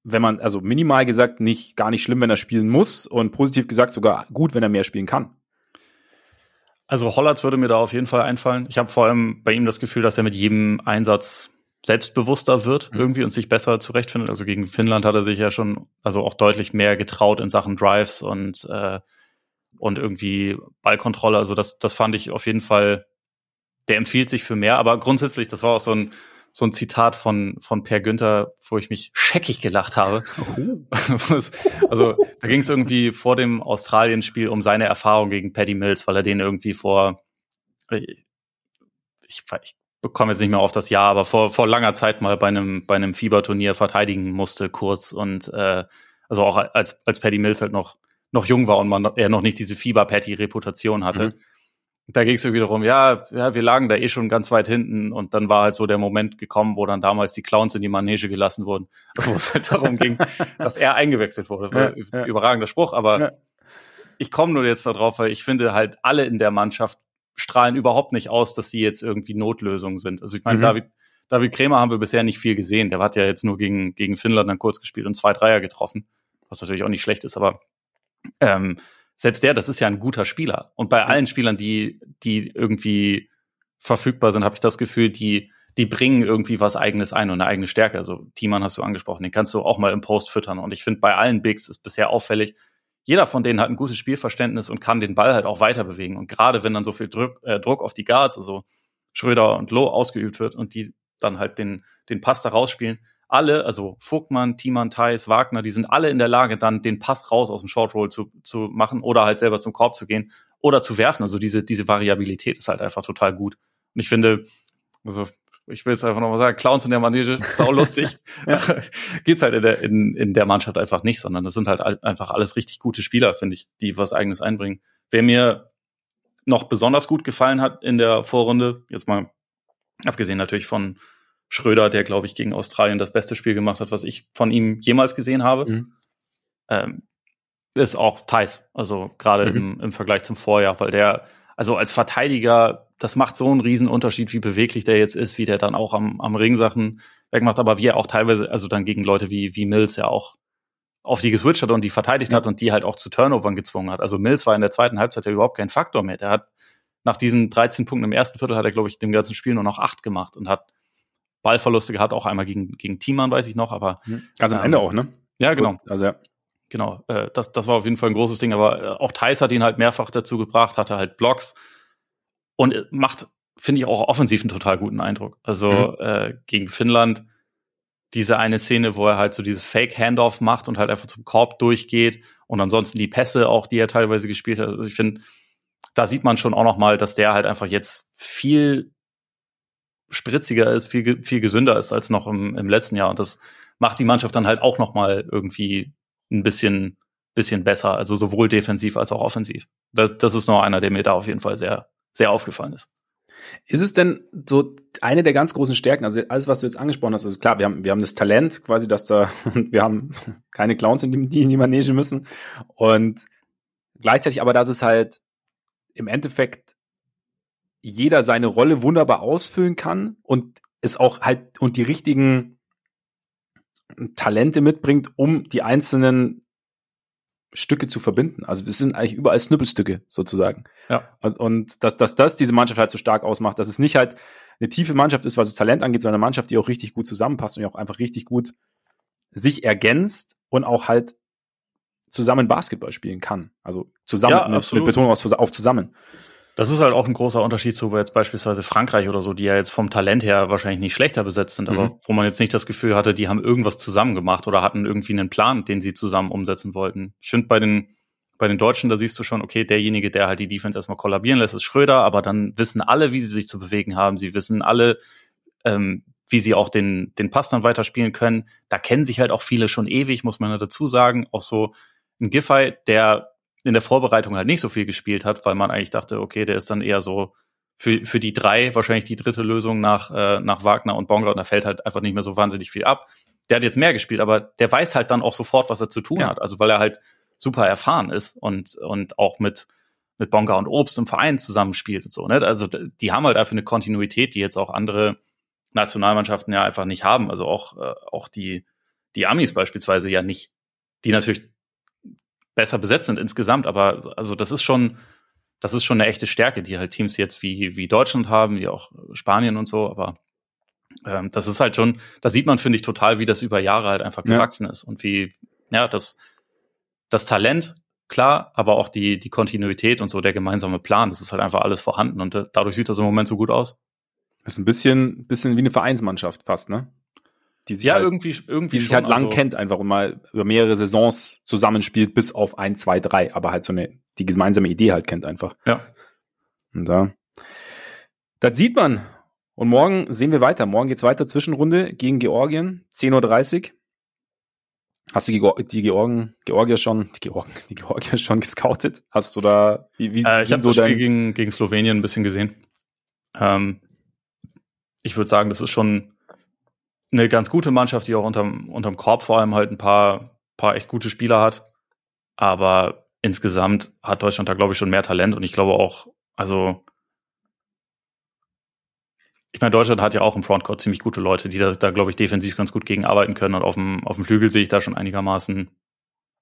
wenn man, also minimal gesagt, nicht gar nicht schlimm, wenn er spielen muss und positiv gesagt sogar gut, wenn er mehr spielen kann. Also Hollatz würde mir da auf jeden Fall einfallen. Ich habe vor allem bei ihm das Gefühl, dass er mit jedem Einsatz selbstbewusster wird mhm. irgendwie und sich besser zurechtfindet. Also gegen Finnland hat er sich ja schon also auch deutlich mehr getraut in Sachen Drives und äh, und irgendwie Ballkontrolle. Also das das fand ich auf jeden Fall. Der empfiehlt sich für mehr. Aber grundsätzlich, das war auch so ein so ein Zitat von, von Per Günther, wo ich mich scheckig gelacht habe. Oh. *laughs* also da ging es irgendwie vor dem Australien-Spiel um seine Erfahrung gegen Paddy Mills, weil er den irgendwie vor, ich, ich, ich bekomme jetzt nicht mehr auf das Jahr, aber vor, vor langer Zeit mal bei einem, bei einem Fieberturnier verteidigen musste, kurz. Und äh, also auch als, als Paddy Mills halt noch, noch jung war und man er noch nicht diese Fieber-Patty-Reputation hatte. Mhm da ging es irgendwie darum, ja, ja, wir lagen da eh schon ganz weit hinten und dann war halt so der Moment gekommen, wo dann damals die Clowns in die Manege gelassen wurden, *laughs* wo es halt darum ging, dass er eingewechselt wurde. Ja, ja. Überragender Spruch, aber ja. ich komme nur jetzt darauf, weil ich finde halt alle in der Mannschaft strahlen überhaupt nicht aus, dass sie jetzt irgendwie Notlösungen sind. Also ich meine, mhm. David, David Krämer haben wir bisher nicht viel gesehen. Der hat ja jetzt nur gegen, gegen Finnland dann kurz gespielt und zwei Dreier getroffen, was natürlich auch nicht schlecht ist, aber ähm, selbst der, das ist ja ein guter Spieler. Und bei allen Spielern, die, die irgendwie verfügbar sind, habe ich das Gefühl, die, die bringen irgendwie was Eigenes ein und eine eigene Stärke. Also Thiemann hast du angesprochen, den kannst du auch mal im Post füttern. Und ich finde, bei allen Bigs ist bisher auffällig, jeder von denen hat ein gutes Spielverständnis und kann den Ball halt auch weiter bewegen. Und gerade wenn dann so viel Druck, äh, Druck auf die Guards, also Schröder und Loh ausgeübt wird und die dann halt den, den Pass da rausspielen, alle, also Vogtmann, Thiemann, Theis, Wagner, die sind alle in der Lage, dann den Pass raus aus dem Short Roll zu, zu machen oder halt selber zum Korb zu gehen oder zu werfen. Also diese, diese Variabilität ist halt einfach total gut. Und ich finde, also ich will es einfach nochmal sagen, Clowns in der Manege, sau lustig. *laughs* *laughs* Geht's halt in der, in, in der Mannschaft einfach nicht, sondern das sind halt einfach alles richtig gute Spieler, finde ich, die was eigenes einbringen. Wer mir noch besonders gut gefallen hat in der Vorrunde, jetzt mal abgesehen natürlich von Schröder, der, glaube ich, gegen Australien das beste Spiel gemacht hat, was ich von ihm jemals gesehen habe. Mhm. Ähm, ist auch Thais, also gerade mhm. im, im Vergleich zum Vorjahr, weil der, also als Verteidiger, das macht so einen riesen Unterschied, wie beweglich der jetzt ist, wie der dann auch am, am Ring Sachen wegmacht, aber wie er auch teilweise, also dann gegen Leute wie, wie Mills ja auch auf die geswitcht hat und die verteidigt mhm. hat und die halt auch zu Turnovern gezwungen hat. Also Mills war in der zweiten Halbzeit ja überhaupt kein Faktor mehr. Der hat nach diesen 13 Punkten im ersten Viertel hat er, glaube ich, dem ganzen Spiel nur noch acht gemacht und hat Ballverluste gehabt, auch einmal gegen, gegen Thiemann, weiß ich noch, aber. Mhm. Ganz am ähm, Ende auch, ne? Ja, genau. Gut, also ja. Genau, äh, das, das war auf jeden Fall ein großes Ding, aber äh, auch Thais hat ihn halt mehrfach dazu gebracht, hatte halt Blocks und äh, macht, finde ich, auch offensiv einen total guten Eindruck. Also mhm. äh, gegen Finnland diese eine Szene, wo er halt so dieses Fake-Handoff macht und halt einfach zum Korb durchgeht und ansonsten die Pässe auch, die er teilweise gespielt hat. Also ich finde, da sieht man schon auch noch mal, dass der halt einfach jetzt viel spritziger ist, viel, viel gesünder ist als noch im, im letzten Jahr. Und das macht die Mannschaft dann halt auch noch mal irgendwie ein bisschen, bisschen besser. Also sowohl defensiv als auch offensiv. Das, das ist noch einer, der mir da auf jeden Fall sehr, sehr aufgefallen ist. Ist es denn so eine der ganz großen Stärken, also alles, was du jetzt angesprochen hast, also klar, wir haben, wir haben das Talent quasi, dass da, *laughs* wir haben keine Clowns, in die in die Manege müssen und gleichzeitig aber, dass es halt im Endeffekt jeder seine Rolle wunderbar ausfüllen kann und es auch halt und die richtigen Talente mitbringt, um die einzelnen Stücke zu verbinden. Also es sind eigentlich überall Snippelstücke sozusagen. Ja. Und, und dass, dass das diese Mannschaft halt so stark ausmacht, dass es nicht halt eine tiefe Mannschaft ist, was das Talent angeht, sondern eine Mannschaft, die auch richtig gut zusammenpasst und auch einfach richtig gut sich ergänzt und auch halt zusammen Basketball spielen kann. Also zusammen ja, mit, mit, Betonung auf, auf zusammen. Das ist halt auch ein großer Unterschied zu jetzt beispielsweise Frankreich oder so, die ja jetzt vom Talent her wahrscheinlich nicht schlechter besetzt sind, mhm. aber wo man jetzt nicht das Gefühl hatte, die haben irgendwas zusammen gemacht oder hatten irgendwie einen Plan, den sie zusammen umsetzen wollten. Ich finde bei den bei den Deutschen, da siehst du schon, okay, derjenige, der halt die Defense erstmal kollabieren lässt, ist Schröder, aber dann wissen alle, wie sie sich zu bewegen haben. Sie wissen alle, ähm, wie sie auch den, den Pass dann weiterspielen können. Da kennen sich halt auch viele schon ewig, muss man dazu sagen. Auch so ein Giffey, der in der Vorbereitung halt nicht so viel gespielt hat, weil man eigentlich dachte, okay, der ist dann eher so für, für die drei wahrscheinlich die dritte Lösung nach, äh, nach Wagner und Bonga und da fällt halt einfach nicht mehr so wahnsinnig viel ab. Der hat jetzt mehr gespielt, aber der weiß halt dann auch sofort, was er zu tun ja. hat. Also weil er halt super erfahren ist und, und auch mit, mit Bonga und Obst im Verein zusammenspielt und so. Ne? Also die haben halt einfach eine Kontinuität, die jetzt auch andere Nationalmannschaften ja einfach nicht haben. Also auch, äh, auch die, die Amis beispielsweise ja nicht, die natürlich besser besetzt sind insgesamt, aber also das ist schon, das ist schon eine echte Stärke, die halt Teams jetzt wie, wie Deutschland haben, wie auch Spanien und so, aber ähm, das ist halt schon, da sieht man, finde ich, total, wie das über Jahre halt einfach gewachsen ja. ist und wie, ja, das, das Talent, klar, aber auch die, die Kontinuität und so, der gemeinsame Plan, das ist halt einfach alles vorhanden und äh, dadurch sieht das im Moment so gut aus. Das ist ein bisschen, bisschen wie eine Vereinsmannschaft fast, ne? Die sich ja, halt, irgendwie, irgendwie die sich halt lang also, kennt, einfach und mal über mehrere Saisons zusammenspielt, bis auf ein, zwei, drei, aber halt so eine, die gemeinsame Idee halt kennt einfach. Ja. Und da, das sieht man. Und morgen sehen wir weiter. Morgen geht's weiter, Zwischenrunde gegen Georgien, 10.30 Uhr. Hast du die, die Georgen, Georgier schon, die Georgen, *laughs* die Georgier schon gescoutet? Hast du da, wie, wie äh, Ich habe so das Spiel gegen, gegen Slowenien ein bisschen gesehen. Ähm, ich würde sagen, das ist schon eine ganz gute Mannschaft, die auch unterm, unterm Korb vor allem halt ein paar, paar echt gute Spieler hat. Aber insgesamt hat Deutschland da, glaube ich, schon mehr Talent und ich glaube auch, also ich meine, Deutschland hat ja auch im Frontcourt ziemlich gute Leute, die da, da glaube ich, defensiv ganz gut gegen arbeiten können. Und auf dem, auf dem Flügel sehe ich da schon einigermaßen,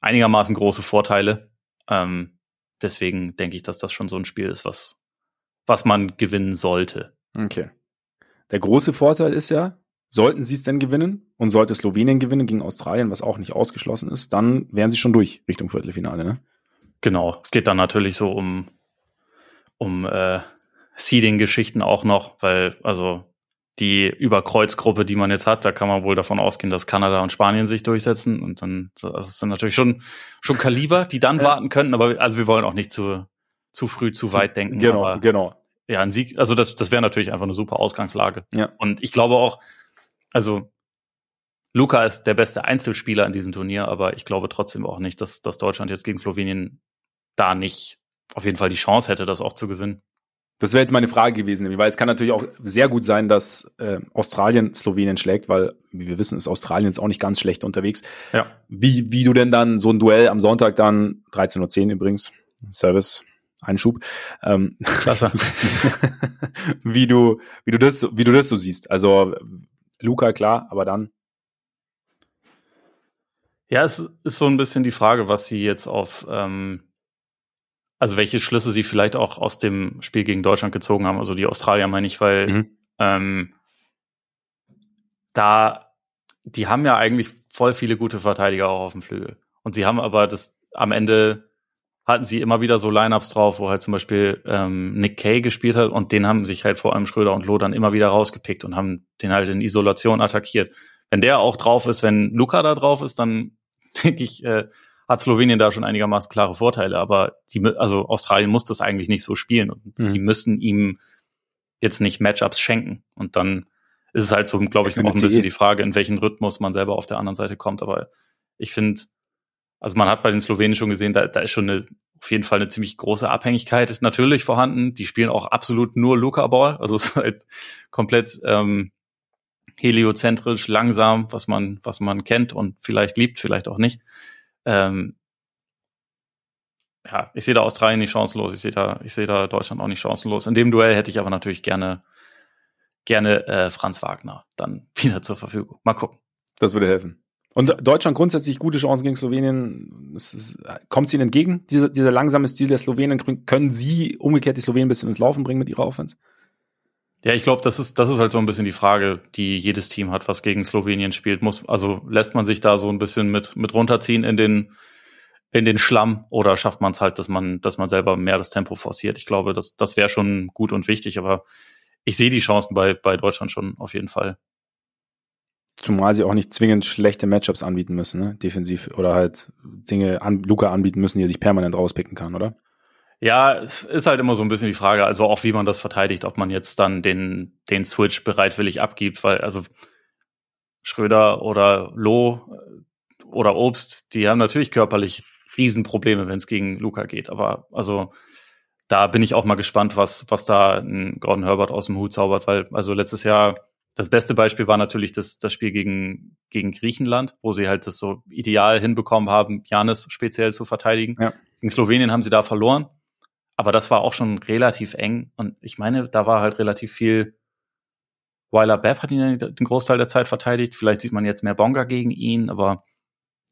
einigermaßen große Vorteile. Ähm, deswegen denke ich, dass das schon so ein Spiel ist, was, was man gewinnen sollte. Okay. Der große Vorteil ist ja, sollten sie es denn gewinnen und sollte Slowenien gewinnen gegen Australien, was auch nicht ausgeschlossen ist, dann wären sie schon durch Richtung Viertelfinale, ne? Genau. Es geht dann natürlich so um, um äh, Seeding-Geschichten auch noch, weil also die Überkreuzgruppe, die man jetzt hat, da kann man wohl davon ausgehen, dass Kanada und Spanien sich durchsetzen und dann das sind natürlich schon schon Kaliber, die dann ja. warten könnten, aber also wir wollen auch nicht zu zu früh zu, zu weit denken. Genau, genau ja, ein Sieg, also das, das wäre natürlich einfach eine super Ausgangslage. Ja. Und ich glaube auch, also Luca ist der beste Einzelspieler in diesem Turnier, aber ich glaube trotzdem auch nicht, dass, dass Deutschland jetzt gegen Slowenien da nicht auf jeden Fall die Chance hätte, das auch zu gewinnen. Das wäre jetzt meine Frage gewesen, weil es kann natürlich auch sehr gut sein, dass äh, Australien Slowenien schlägt, weil, wie wir wissen, ist Australien jetzt auch nicht ganz schlecht unterwegs. Ja. Wie, wie du denn dann so ein Duell am Sonntag dann, 13.10 Uhr übrigens, Service, Einschub. Ähm, Klasse. *laughs* wie du, wie du das, wie du das so siehst. Also Luca, klar, aber dann. Ja, es ist so ein bisschen die Frage, was sie jetzt auf, ähm, also welche Schlüsse sie vielleicht auch aus dem Spiel gegen Deutschland gezogen haben. Also die Australier meine ich, weil mhm. ähm, da, die haben ja eigentlich voll viele gute Verteidiger auch auf dem Flügel. Und sie haben aber das am Ende hatten sie immer wieder so Lineups drauf, wo halt zum Beispiel ähm, Nick Kay gespielt hat und den haben sich halt vor allem Schröder und Loh dann immer wieder rausgepickt und haben den halt in Isolation attackiert. Wenn der auch drauf ist, wenn Luca da drauf ist, dann *laughs* denke ich, äh, hat Slowenien da schon einigermaßen klare Vorteile. Aber die, also Australien muss das eigentlich nicht so spielen und mhm. die müssen ihm jetzt nicht Matchups schenken. Und dann ist es halt so, glaube ich, auch ein bisschen die Frage, in welchen Rhythmus man selber auf der anderen Seite kommt. Aber ich finde, also man hat bei den Slowenen schon gesehen, da, da ist schon eine, auf jeden Fall eine ziemlich große Abhängigkeit natürlich vorhanden. Die spielen auch absolut nur Luca-Ball. Also *laughs* es ist halt komplett ähm, heliozentrisch, langsam, was man, was man kennt und vielleicht liebt, vielleicht auch nicht. Ähm, ja, ich sehe da Australien nicht chancenlos, ich sehe da, ich sehe da Deutschland auch nicht chancenlos. In dem Duell hätte ich aber natürlich gerne, gerne äh, Franz Wagner dann *laughs* wieder zur Verfügung. Mal gucken. Das würde helfen. Und Deutschland grundsätzlich gute Chancen gegen Slowenien. Ist, kommt es ihnen entgegen, dieser, dieser langsame Stil der Slowenen? Können sie umgekehrt die Slowenen ein bisschen ins Laufen bringen mit ihrer Offense? Ja, ich glaube, das ist, das ist halt so ein bisschen die Frage, die jedes Team hat, was gegen Slowenien spielt. Muss, also lässt man sich da so ein bisschen mit, mit runterziehen in den, in den Schlamm oder schafft man es halt, dass man, dass man selber mehr das Tempo forciert? Ich glaube, das, das wäre schon gut und wichtig, aber ich sehe die Chancen bei, bei Deutschland schon auf jeden Fall. Zumal sie auch nicht zwingend schlechte Matchups anbieten müssen, ne? defensiv oder halt Dinge an Luca anbieten müssen, die er sich permanent rauspicken kann, oder? Ja, es ist halt immer so ein bisschen die Frage, also auch wie man das verteidigt, ob man jetzt dann den, den Switch bereitwillig abgibt, weil also Schröder oder Loh äh, oder Obst, die haben natürlich körperlich Riesenprobleme, wenn es gegen Luca geht. Aber also da bin ich auch mal gespannt, was, was da ein Gordon Herbert aus dem Hut zaubert, weil also letztes Jahr das beste Beispiel war natürlich das, das Spiel gegen, gegen Griechenland, wo sie halt das so ideal hinbekommen haben, Janis speziell zu verteidigen. Ja. Gegen Slowenien haben sie da verloren. Aber das war auch schon relativ eng. Und ich meine, da war halt relativ viel. Weiler Bepp hat ihn den Großteil der Zeit verteidigt. Vielleicht sieht man jetzt mehr Bonga gegen ihn, aber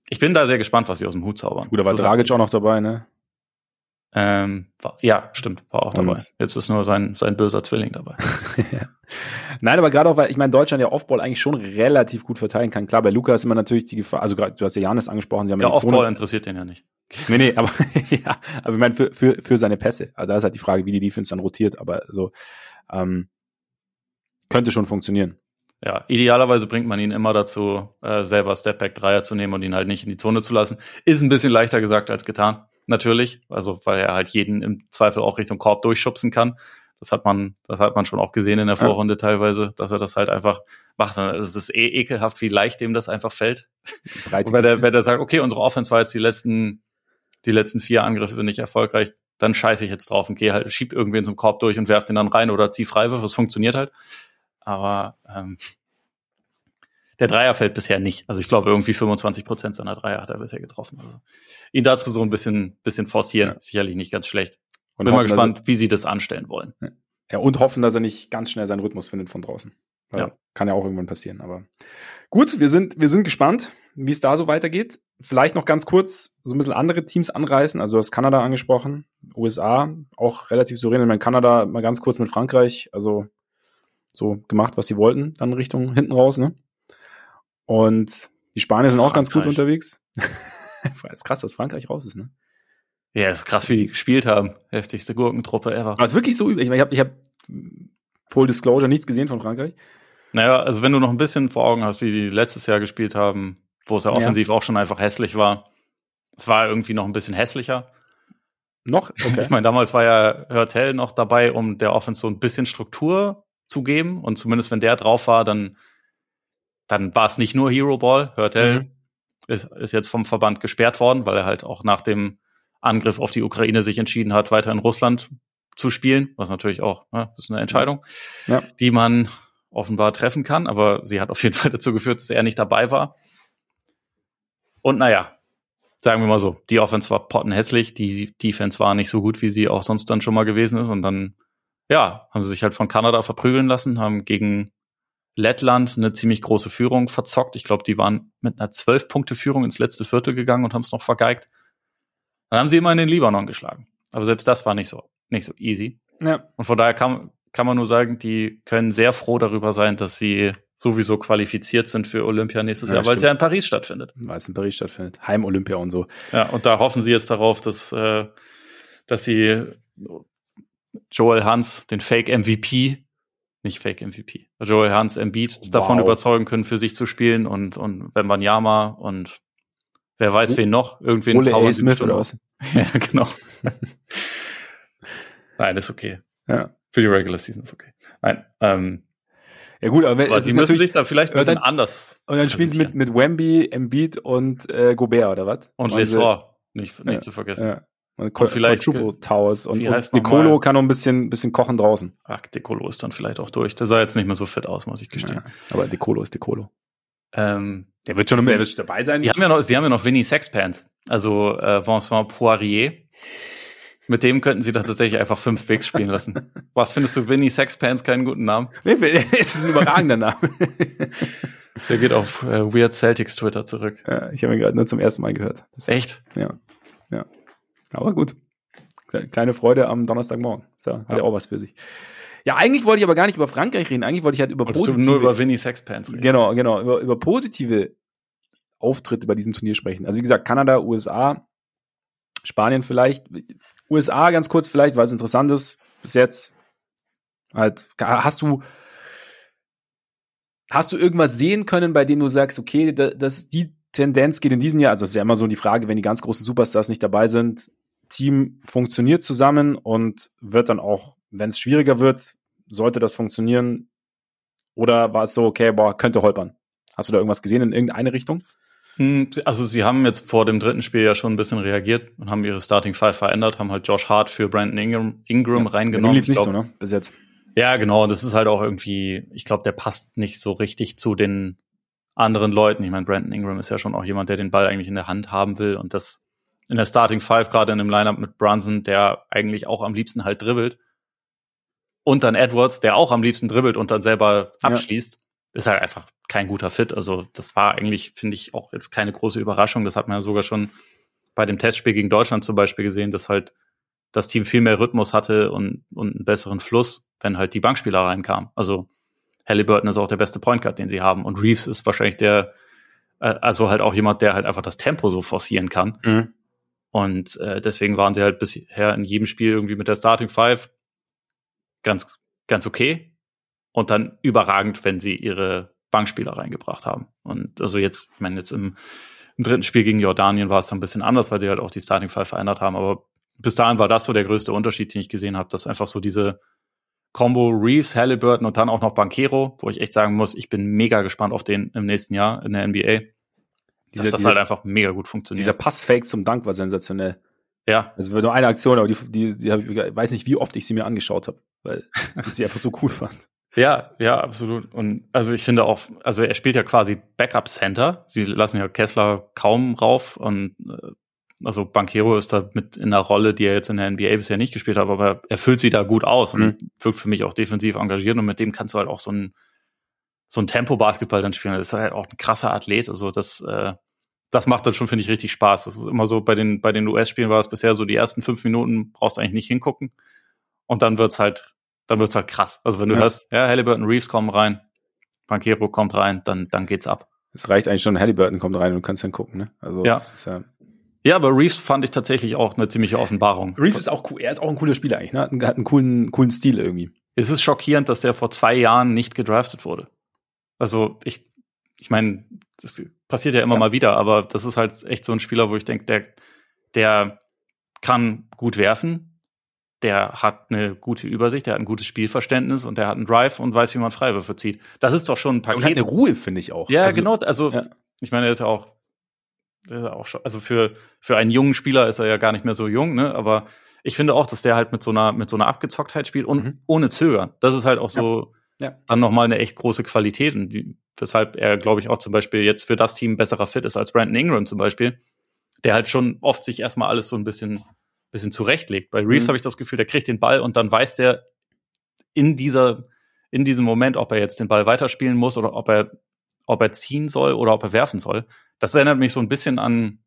ich bin da sehr gespannt, was sie aus dem Hut zaubern. Gut, da war Dragic auch noch dabei, ne? Ähm, war, ja, stimmt, war auch dabei. Jetzt ist nur sein, sein böser Zwilling dabei. *laughs* ja. Nein, aber gerade auch, weil ich meine, Deutschland ja Offball eigentlich schon relativ gut verteilen kann. Klar, bei Luca ist immer natürlich die Gefahr, also gerade, du hast ja Janis angesprochen, sie haben ja, ja Offball interessiert den ja nicht. *laughs* nee, nee, aber *laughs* ja, aber ich meine, für, für, für seine Pässe. Also da ist halt die Frage, wie die Defense dann rotiert, aber so ähm, könnte schon funktionieren. Ja, idealerweise bringt man ihn immer dazu, äh, selber Stepback-Dreier zu nehmen und ihn halt nicht in die Zone zu lassen. Ist ein bisschen leichter gesagt als getan natürlich, also weil er halt jeden im Zweifel auch Richtung Korb durchschubsen kann. Das hat man, das hat man schon auch gesehen in der Vorrunde ja. teilweise, dass er das halt einfach macht. Es ist eh ekelhaft, wie leicht dem das einfach fällt. *laughs* Und wenn der, wenn der sagt, okay, unsere Offense war jetzt die letzten, die letzten vier Angriffe nicht erfolgreich, dann scheiße ich jetzt drauf und gehe halt, schieb irgendwen zum Korb durch und werf den dann rein oder zieh Freiwürfe. Das funktioniert halt. Aber ähm, der Dreier fällt bisher nicht. Also ich glaube, irgendwie 25 Prozent seiner Dreier hat er bisher getroffen. Also ihn dazu so ein bisschen, bisschen forcieren, ja. sicherlich nicht ganz schlecht. Und Bin hoffen, mal gespannt, er, wie sie das anstellen wollen. Ja, und hoffen, dass er nicht ganz schnell seinen Rhythmus findet von draußen. ja. Kann ja auch irgendwann passieren. Aber gut, wir sind, wir sind gespannt, wie es da so weitergeht. Vielleicht noch ganz kurz so ein bisschen andere Teams anreißen. Also du hast Kanada angesprochen, USA, auch relativ souverän. Ich meine, Kanada mal ganz kurz mit Frankreich, also so gemacht, was sie wollten, dann Richtung hinten raus, ne? Und die Spanier sind auch ganz gut unterwegs. *laughs* ist krass, dass Frankreich raus ist, ne? Ja, ist krass, wie die gespielt haben. Heftigste Gurkentruppe ever. Aber ist wirklich so übel. Ich, ich habe ich hab Full Disclosure nichts gesehen von Frankreich. Naja, also wenn du noch ein bisschen vor Augen hast, wie die letztes Jahr gespielt haben, wo es ja offensiv ja. auch schon einfach hässlich war. Es war irgendwie noch ein bisschen hässlicher. Noch? *laughs* Okay. Ich meine, damals war ja Hörtel noch dabei, um der Offense so ein bisschen Struktur zu geben. Und zumindest wenn der drauf war, dann dann war es nicht nur Hero Ball. Hörtel mhm. ist, ist jetzt vom Verband gesperrt worden, weil er halt auch nach dem Angriff auf die Ukraine sich entschieden hat, weiter in Russland zu spielen, was natürlich auch, ne, ist eine Entscheidung, ja. die man offenbar treffen kann, aber sie hat auf jeden *laughs* Fall dazu geführt, dass er nicht dabei war. Und naja, sagen wir mal so, die Offense war pottenhässlich, die Defense war nicht so gut, wie sie auch sonst dann schon mal gewesen ist und dann, ja, haben sie sich halt von Kanada verprügeln lassen, haben gegen Lettland eine ziemlich große Führung verzockt. Ich glaube, die waren mit einer zwölf Punkte Führung ins letzte Viertel gegangen und haben es noch vergeigt. Dann haben sie immer in den Libanon geschlagen. Aber selbst das war nicht so, nicht so easy. Ja. Und von daher kann, kann man nur sagen, die können sehr froh darüber sein, dass sie sowieso qualifiziert sind für Olympia nächstes ja, Jahr, weil es ja in Paris stattfindet. Weil es in Paris stattfindet. Heim-Olympia und so. Ja, und da hoffen sie jetzt darauf, dass, äh, dass sie Joel Hans, den Fake-MVP, nicht Fake MVP. Joel Hans Embiid wow. davon überzeugen können, für sich zu spielen und, und Wembanyama und wer weiß, wen noch. Irgendwen Ole A. Smith oder was? *laughs* ja, genau. *laughs* Nein, ist okay. Ja. Für die Regular Season ist okay. Nein, ähm, ja gut, aber, aber sie müssen sich da vielleicht ein bisschen dann, anders. Und dann spielen sie mit, mit Wemby, Embiid und äh, Gobert, oder was? Und Lesor, nicht, nicht ja, zu vergessen. Ja. Und, und vielleicht Triple Towers und, und Nicolo kann noch ein bisschen, bisschen kochen draußen. Ach, Decolo ist dann vielleicht auch durch. Der sah jetzt nicht mehr so fit aus, muss ich gestehen. Ja, aber Decolo ist Decolo. Ähm, der wird schon der wird dabei sein. Sie haben ja noch, sie haben ja noch Vinny Sexpants, also äh, Vincent Poirier. Mit dem könnten sie doch tatsächlich einfach fünf Bigs spielen lassen. *laughs* Was findest du, Vinny Sexpants keinen guten Namen? Nee, *laughs* es ist ein überragender Name. *laughs* Der geht auf äh, Weird Celtics Twitter zurück. Ja, ich habe ihn gerade nur zum ersten Mal gehört. Das echt? Ja. Ja. Aber gut. Kleine Freude am Donnerstagmorgen. So, hat ja. ja auch was für sich. Ja, eigentlich wollte ich aber gar nicht über Frankreich reden. Eigentlich wollte ich halt über Wolltest positive. Du nur über Vinny Sexpants reden. Genau, genau. Über, über positive Auftritte bei diesem Turnier sprechen. Also wie gesagt, Kanada, USA, Spanien vielleicht. USA ganz kurz vielleicht, weil es interessant ist. Bis jetzt halt, hast du, hast du irgendwas sehen können, bei dem du sagst, okay, dass die Tendenz geht in diesem Jahr, also das ist ja immer so die Frage, wenn die ganz großen Superstars nicht dabei sind, Team funktioniert zusammen und wird dann auch, wenn es schwieriger wird, sollte das funktionieren? Oder war es so, okay, boah, könnte holpern? Hast du da irgendwas gesehen in irgendeine Richtung? Hm, also sie haben jetzt vor dem dritten Spiel ja schon ein bisschen reagiert und haben ihre Starting Five verändert, haben halt Josh Hart für Brandon Ingram, Ingram ja, reingenommen. Lief's nicht glaub, so, ne? Bis jetzt. Ja, genau. Das ist halt auch irgendwie, ich glaube, der passt nicht so richtig zu den anderen Leuten. Ich meine, Brandon Ingram ist ja schon auch jemand, der den Ball eigentlich in der Hand haben will und das in der Starting Five, gerade in einem Lineup mit Brunson, der eigentlich auch am liebsten halt dribbelt. Und dann Edwards, der auch am liebsten dribbelt und dann selber abschließt, ja. ist halt einfach kein guter Fit. Also das war eigentlich, finde ich, auch jetzt keine große Überraschung. Das hat man ja sogar schon bei dem Testspiel gegen Deutschland zum Beispiel gesehen, dass halt das Team viel mehr Rhythmus hatte und, und einen besseren Fluss, wenn halt die Bankspieler reinkamen. Also Halliburton ist auch der beste Point Guard, den sie haben. Und Reeves ist wahrscheinlich der, äh, also halt auch jemand, der halt einfach das Tempo so forcieren kann. Mhm. Und äh, deswegen waren sie halt bisher in jedem Spiel irgendwie mit der Starting Five ganz, ganz okay. Und dann überragend, wenn sie ihre Bankspieler reingebracht haben. Und also jetzt, ich meine, jetzt im, im dritten Spiel gegen Jordanien war es dann ein bisschen anders, weil sie halt auch die Starting Five verändert haben. Aber bis dahin war das so der größte Unterschied, den ich gesehen habe, dass einfach so diese Combo Reeves, Halliburton und dann auch noch Banquero, wo ich echt sagen muss, ich bin mega gespannt auf den im nächsten Jahr in der NBA. Diese, dass das diese, halt einfach mega gut funktioniert. Dieser Passfake zum Dank war sensationell. Ja. Also nur eine Aktion, aber die, die, die, ich weiß nicht, wie oft ich sie mir angeschaut habe, weil *laughs* ich sie einfach so cool fand. Ja, ja, absolut. Und also ich finde auch, also er spielt ja quasi Backup Center. Sie lassen ja Kessler kaum rauf und äh, also Banquero ist da mit in einer Rolle, die er jetzt in der NBA bisher nicht gespielt hat, aber er füllt sie da gut aus mhm. und wirkt für mich auch defensiv engagiert und mit dem kannst du halt auch so ein so ein Tempo-Basketball dann spielen. Das ist halt auch ein krasser Athlet. Also das, äh, das macht dann schon, finde ich, richtig Spaß. Das ist immer so, bei den, bei den US-Spielen war das bisher so, die ersten fünf Minuten brauchst du eigentlich nicht hingucken. Und dann wird's halt, dann wird's halt krass. Also wenn du ja. hörst, ja, Halliburton Reeves kommen rein, Banquero kommt rein, dann, dann geht's ab. Es reicht eigentlich schon, Halliburton kommt rein und du kannst dann gucken, ne? Also ja. Das ist ja ja, aber Reeves fand ich tatsächlich auch eine ziemliche Offenbarung. Reeves ist auch cool, er ist auch ein cooler Spieler eigentlich, ne? Hat einen coolen, coolen Stil irgendwie. Es ist schockierend, dass der vor zwei Jahren nicht gedraftet wurde. Also ich, ich meine, das passiert ja immer ja. mal wieder, aber das ist halt echt so ein Spieler, wo ich denke, der, der kann gut werfen, der hat eine gute Übersicht, der hat ein gutes Spielverständnis und der hat einen Drive und weiß, wie man Freiwürfe zieht. Das ist doch schon ein Paket. Und hat eine Ruhe, finde ich auch. Ja, also, genau. Also ja. ich meine, er ist ja auch, ist auch schon, also für für einen jungen Spieler ist er ja gar nicht mehr so jung, ne? Aber ich finde auch, dass der halt mit so einer mit so einer Abgezocktheit spielt und mhm. ohne Zögern. Das ist halt auch so ja. dann nochmal eine echt große Qualität. Und die, weshalb er, glaube ich, auch zum Beispiel jetzt für das Team besserer Fit ist als Brandon Ingram zum Beispiel, der halt schon oft sich erstmal alles so ein bisschen, bisschen zurechtlegt. Bei Reeves mhm. habe ich das Gefühl, der kriegt den Ball und dann weiß der in dieser, in diesem Moment, ob er jetzt den Ball weiterspielen muss oder ob er, ob er ziehen soll oder ob er werfen soll. Das erinnert mich so ein bisschen an,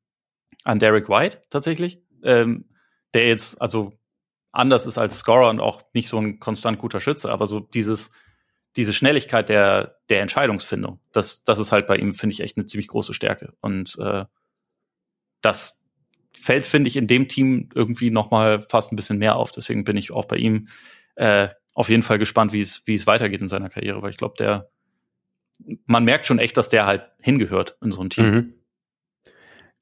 an Derek White tatsächlich, ähm, der jetzt also anders ist als Scorer und auch nicht so ein konstant guter Schütze, aber so dieses, diese Schnelligkeit der, der Entscheidungsfindung, das, das ist halt bei ihm, finde ich, echt eine ziemlich große Stärke. Und äh, das fällt, finde ich, in dem Team irgendwie noch mal fast ein bisschen mehr auf. Deswegen bin ich auch bei ihm äh, auf jeden Fall gespannt, wie es, wie es weitergeht in seiner Karriere, weil ich glaube, der, man merkt schon echt, dass der halt hingehört in so ein Team. Mhm.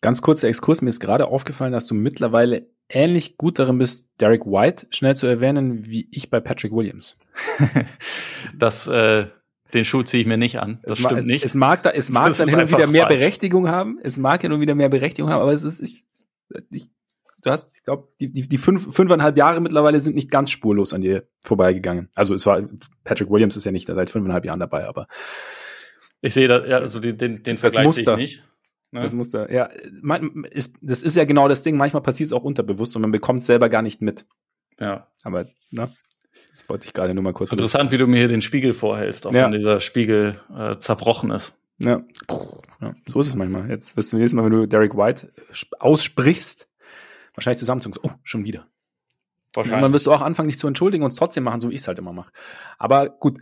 Ganz kurzer Exkurs, mir ist gerade aufgefallen, dass du mittlerweile ähnlich gut darin bist, Derek White schnell zu erwähnen, wie ich bei Patrick Williams. *laughs* das, äh, den Schuh ziehe ich mir nicht an. Das es stimmt nicht. Es mag, da, es mag das dann hin und wieder mehr falsch. Berechtigung haben. Es mag hin und wieder mehr Berechtigung haben, aber es ist, ich, ich du hast, ich glaube, die, die, die fünf, fünfeinhalb Jahre mittlerweile sind nicht ganz spurlos an dir vorbeigegangen. Also es war, Patrick Williams ist ja nicht seit fünfeinhalb Jahren dabei, aber Ich sehe da, ja, also den, den, den Vergleich Muster. sehe ich nicht. Ne? Das Muster, ja. Man, ist, das ist ja genau das Ding. Manchmal passiert es auch unterbewusst und man bekommt es selber gar nicht mit. Ja. Aber, ne? Das wollte ich gerade nur mal kurz. Interessant, wie du mir hier den Spiegel vorhältst, auch Ja. wenn dieser Spiegel äh, zerbrochen ist. Ja. ja. So ist es manchmal. Jetzt wirst du nächstes Mal, wenn du Derek White sp- aussprichst, wahrscheinlich zusammenzucken. Oh, schon wieder. Irgendwann wirst du auch anfangen, dich zu entschuldigen und es trotzdem machen, so wie ich es halt immer mache. Aber gut,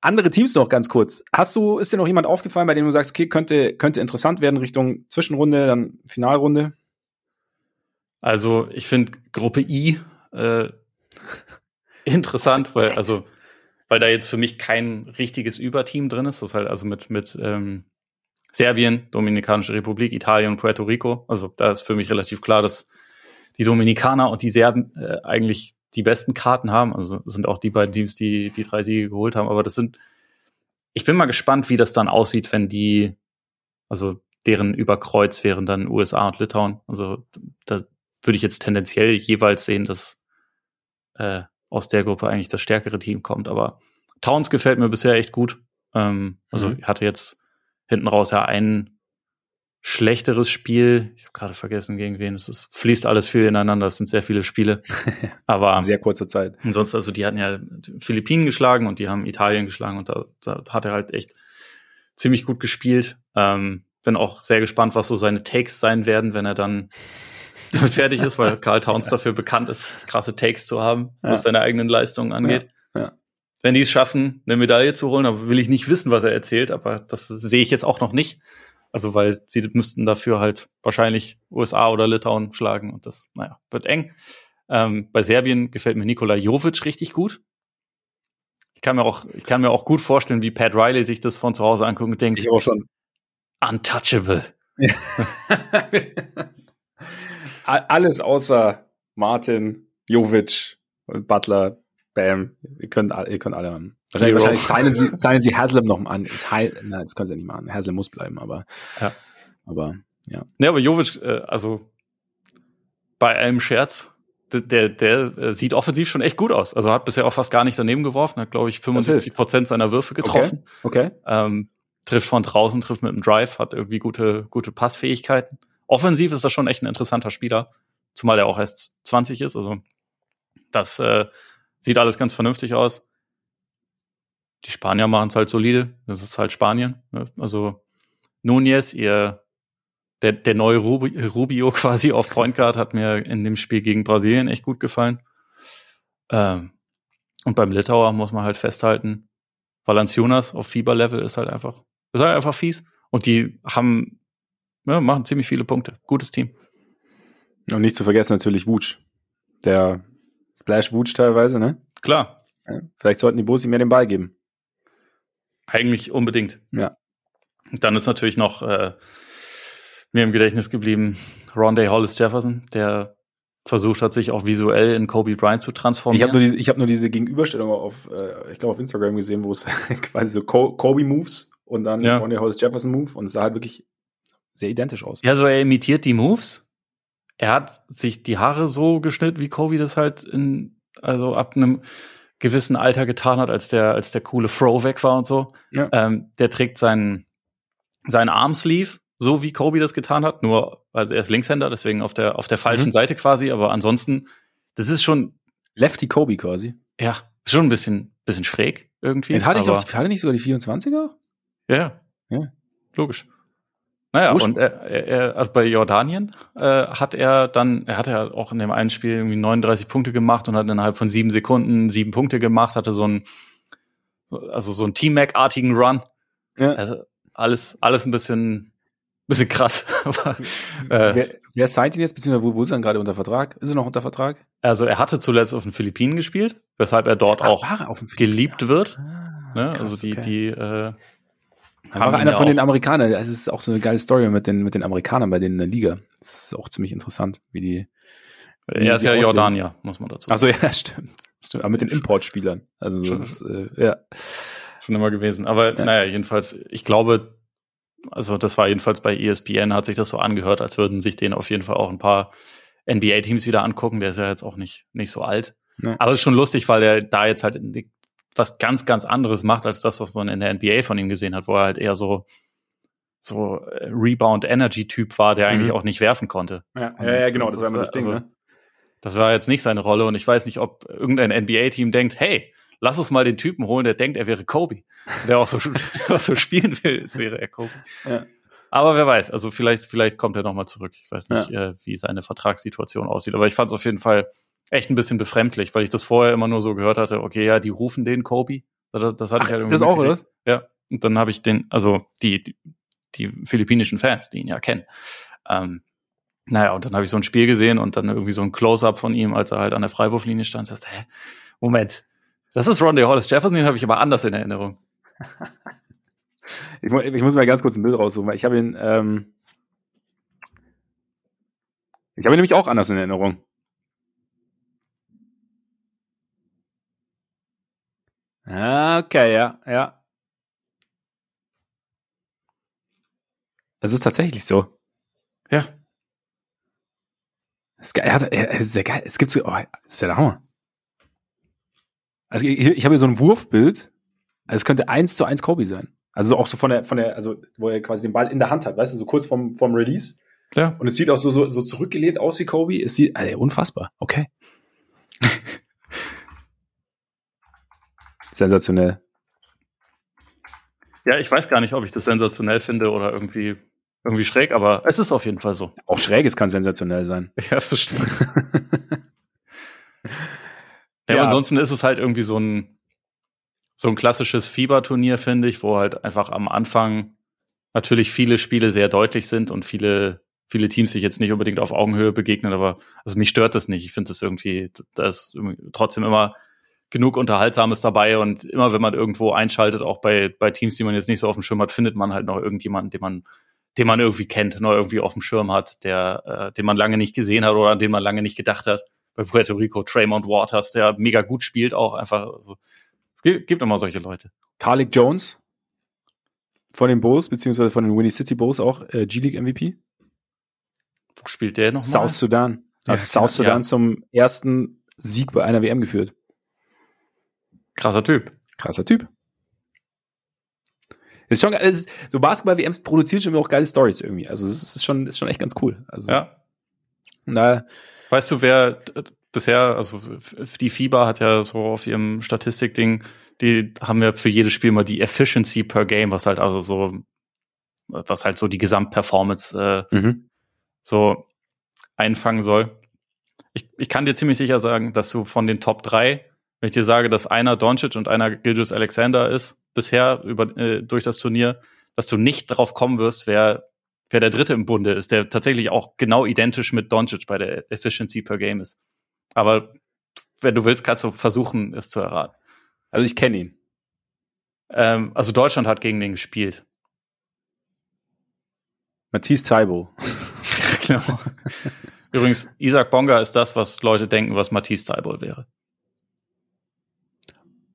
andere Teams noch ganz kurz. Hast du, ist dir noch jemand aufgefallen, bei dem du sagst, okay, könnte, könnte interessant werden Richtung Zwischenrunde, dann Finalrunde? Also ich finde Gruppe I äh, *laughs* interessant, weil also weil da jetzt für mich kein richtiges Überteam drin ist. Das ist halt also mit mit ähm, Serbien, Dominikanische Republik, Italien und Puerto Rico. Also da ist für mich relativ klar, dass die Dominikaner und die Serben äh, eigentlich die besten Karten haben. Also sind auch die beiden Teams, die die drei Siege geholt haben. Aber das sind, ich bin mal gespannt, wie das dann aussieht, wenn die, also deren Überkreuz wären dann USA und Litauen. Also da würde ich jetzt tendenziell jeweils sehen, dass äh, aus der Gruppe eigentlich das stärkere Team kommt. Aber Towns gefällt mir bisher echt gut. Ähm, also Mhm. hatte jetzt hinten raus ja ein schlechteres Spiel. Ich habe gerade vergessen, gegen wen es ist. Fließt alles viel ineinander. Es sind sehr viele Spiele. *laughs* Aber sehr kurzer Zeit. Ansonsten, also die hatten ja die Philippinen geschlagen und die haben Italien geschlagen und da, da hat er halt echt ziemlich gut gespielt. Ähm, bin auch sehr gespannt, was so seine Takes sein werden, wenn er dann damit fertig ist, weil Karl Towns *laughs* dafür bekannt ist, krasse Takes zu haben, Ja. was seine eigenen Leistungen angeht. Ja, ja. Wenn die es schaffen, eine Medaille zu holen, dann will ich nicht wissen, was er erzählt, aber das sehe ich jetzt auch noch nicht. Also, weil sie müssten dafür halt wahrscheinlich USA oder Litauen schlagen und das, naja, wird eng. Ähm, bei Serbien gefällt mir Nikola Jovic richtig gut. Ich kann mir auch, ich kann mir auch gut vorstellen, wie Pat Riley sich das von zu Hause anguckt und denkt, Ich auch schon. untouchable. *laughs* A- Alles außer Martin, Jovic, Butler, Bam. Ihr könnt, ihr könnt alle haben. Wahrscheinlich, wahrscheinlich signen sie, signen sie Haslam noch mal an. Ist Heil, nein, das können sie ja nicht machen. Haslam muss bleiben, aber, Ja. aber, ja. Ne, aber Jovic, äh, also bei allem Scherz, der, der, der äh, sieht offensiv schon echt gut aus. Also hat bisher auch fast gar nicht daneben geworfen, hat, glaube ich, 75 Prozent seiner Würfe getroffen. Okay. Ähm, trifft von draußen, trifft mit dem Drive, hat irgendwie gute, gute Passfähigkeiten. Offensiv ist das schon echt ein interessanter Spieler, zumal er auch erst 20 ist. Also das äh, sieht alles ganz vernünftig aus. Die Spanier machen es halt solide. Das ist halt Spanien. Ne? Also Nunez, ihr der, der neue Rubi, Rubio *laughs* quasi auf Point Guard hat mir in dem Spiel gegen Brasilien echt gut gefallen. Ähm, und beim Litauer muss man halt festhalten, Valanciunas auf Fieberlevel ist halt einfach, ist halt einfach fies. Und die haben, ja, machen ziemlich viele Punkte. Gutes Team. Und nicht zu vergessen natürlich Wutsch. Der Splash Wutsch teilweise, ne? Klar, Ja. Vielleicht sollten die Bussi mehr den Ball geben. Eigentlich unbedingt. Ja. Dann ist natürlich noch äh, mir im Gedächtnis geblieben Rondé Hollis Jefferson, der versucht hat, sich auch visuell in Kobe Bryant zu Ich transformieren. habe nur, diese- ich hab nur diese Gegenüberstellung auf, äh, ich glaube, auf Instagram gesehen, wo es *laughs* quasi so Kobe-Moves und dann Ja. Ronnie Hollis Jefferson Move und es sah halt wirklich sehr identisch aus. Ja, so er imitiert die Moves. Er hat sich die Haare so geschnitten, wie Kobe das halt in, also ab einem gewissen Alter getan hat, als der, als der coole Fro weg war und so. Ja. Ähm, der trägt seinen, seinen Armsleeve, so wie Kobe das getan hat, nur, also er ist Linkshänder, deswegen auf der, auf der falschen Mhm. Seite quasi, aber ansonsten, das ist schon, Lefty Kobe quasi. ja, schon ein bisschen, bisschen schräg irgendwie. Jetzt hatte ich auch, hatte nicht sogar die 24er? Ja, Ja. Logisch. Naja, Wurscht. und er, er, also bei Jordanien äh, hat er dann, er hat ja auch in dem einen Spiel irgendwie 39 Punkte gemacht und hat innerhalb von sieben Sekunden sieben Punkte gemacht, hatte so ein, also so einen T-Mac-artigen Run. Ja. Also alles, alles ein bisschen, bisschen krass. *laughs* Aber, äh, Wer, wer signed ihn jetzt, beziehungsweise wo, wo ist er denn gerade unter Vertrag? Ist er noch unter Vertrag? also er hatte zuletzt auf den Philippinen gespielt, weshalb er dort auch war er geliebt wird. Ah, Ne? krass, also die, okay. die äh, Dann war er einer von den Amerikanern. Das ist auch so eine geile Story mit den, mit den Amerikanern bei denen in der Liga. Das ist auch ziemlich interessant, wie die. wie er ist ja. Jordanier, muss man dazu sagen. Achso, ja, stimmt. stimmt. Aber mit den Importspielern. Also so, Schon. das, äh, ja. schon immer gewesen. Aber Ja. naja, jedenfalls, ich glaube, also das war jedenfalls bei ESPN, hat sich das so angehört, als würden sich den auf jeden Fall auch ein paar NBA-Teams wieder angucken. Der ist ja jetzt auch nicht, nicht so alt. Ja. Aber es ist schon lustig, weil er da jetzt halt in die, was ganz, ganz anderes macht als das, was man in der NBA von ihm gesehen hat, wo er halt eher so, so äh, Rebound-Energy-Typ war, der eigentlich mhm. auch nicht werfen konnte. Ja, ja, ja genau, das, das war immer das Ding, also, ne? Das war jetzt nicht seine Rolle und ich weiß nicht, ob irgendein NBA-Team denkt, hey, lass uns mal den Typen holen, der denkt, er wäre Kobe. Der auch so, *laughs* der auch so spielen will, es wäre er Kobe. Ja. Aber wer weiß, also vielleicht, vielleicht kommt er nochmal zurück. Ich weiß nicht, ja. äh, wie seine Vertragssituation aussieht. Aber ich fand es auf jeden Fall echt ein bisschen befremdlich, weil ich das vorher immer nur so gehört hatte, okay, ja, die rufen den Kobe. Das, das hatte Ach, ich halt irgendwie. Das auch, oder? Ja. Und dann habe ich den, also die, die, die philippinischen Fans, die ihn ja kennen. Ähm, naja, und dann habe ich so ein Spiel gesehen und dann irgendwie so ein Close-up von ihm, als er halt an der Freiwurflinie stand. Und sagte, hä, Moment, das ist Ronde Hollis Jefferson, den habe ich aber anders in Erinnerung. ich, ich, muss mal ganz kurz ein Bild raussuchen, weil ich habe ihn, ähm, ich habe ihn nämlich auch anders in Erinnerung. Okay, ja, ja. Es ist tatsächlich so. Ja. Es ist, sehr geil. Es gibt so, oh, ist ja der Hammer. Also ich, ich habe hier so ein Wurfbild. Also es könnte eins zu eins Kobe sein. Also auch so von der, von der, also wo er quasi den Ball in der Hand hat, weißt du, so kurz vorm, vorm Release. Ja. Und es sieht auch so, so, so zurückgelehnt aus wie Kobe. Es sieht, also unfassbar. Okay. Sensationell. Ja, ich weiß gar nicht, ob ich das sensationell finde oder irgendwie, irgendwie schräg, aber es ist auf jeden Fall so. Auch schräges kann sensationell sein. *laughs* Ja, das stimmt. *laughs* ja, ja. ansonsten ist es halt irgendwie so ein, so ein klassisches Fieberturnier, finde ich, wo halt einfach am Anfang natürlich viele Spiele sehr deutlich sind und viele, viele Teams sich jetzt nicht unbedingt auf Augenhöhe begegnen, aber also mich stört das nicht. Ich finde das irgendwie, da ist trotzdem immer genug Unterhaltsames dabei und immer wenn man irgendwo einschaltet, auch bei, bei Teams, die man jetzt nicht so auf dem Schirm hat, findet man halt noch irgendjemanden, den man, den man irgendwie kennt, noch irgendwie auf dem Schirm hat, der, äh, den man lange nicht gesehen hat oder an den man lange nicht gedacht hat. Bei Puerto Rico, Traymond Waters, der mega gut spielt, auch einfach. Also, es gibt, gibt immer solche Leute. Carlick Jones von den Bulls, beziehungsweise von den Winnie City Bulls auch äh, G-League MVP. Wo spielt der noch? South Sudan. Hat ja, South Sudan ja. zum ersten Sieg bei einer WM geführt. Krasser Typ. Krasser Typ. Ist schon, ist, so Basketball-WMs produzieren schon auch geile Stories irgendwie. Also es ist schon, ist schon echt ganz cool. Also, ja. Na, weißt du, wer bisher, also die FIBA hat ja so auf ihrem Statistikding, die haben ja für jedes Spiel mal die Efficiency per Game, was halt also so, was halt so die Gesamtperformance äh, mhm. so einfangen soll. Ich, ich kann dir ziemlich sicher sagen, dass du von den Top 3 wenn ich dir sage, dass einer Doncic und einer Gilgis Alexander ist, bisher über, äh, durch das Turnier, dass du nicht drauf kommen wirst, wer, wer der Dritte im Bunde ist, der tatsächlich auch genau identisch mit Doncic bei der Efficiency per Game ist. Aber wenn du willst, kannst du versuchen, es zu erraten. Also ich kenne ihn. Ähm, also Deutschland hat gegen den gespielt. Matthias Taibo. *laughs* *laughs* genau. Übrigens, Isaac Bonga ist das, was Leute denken, was Matthias Taibo wäre.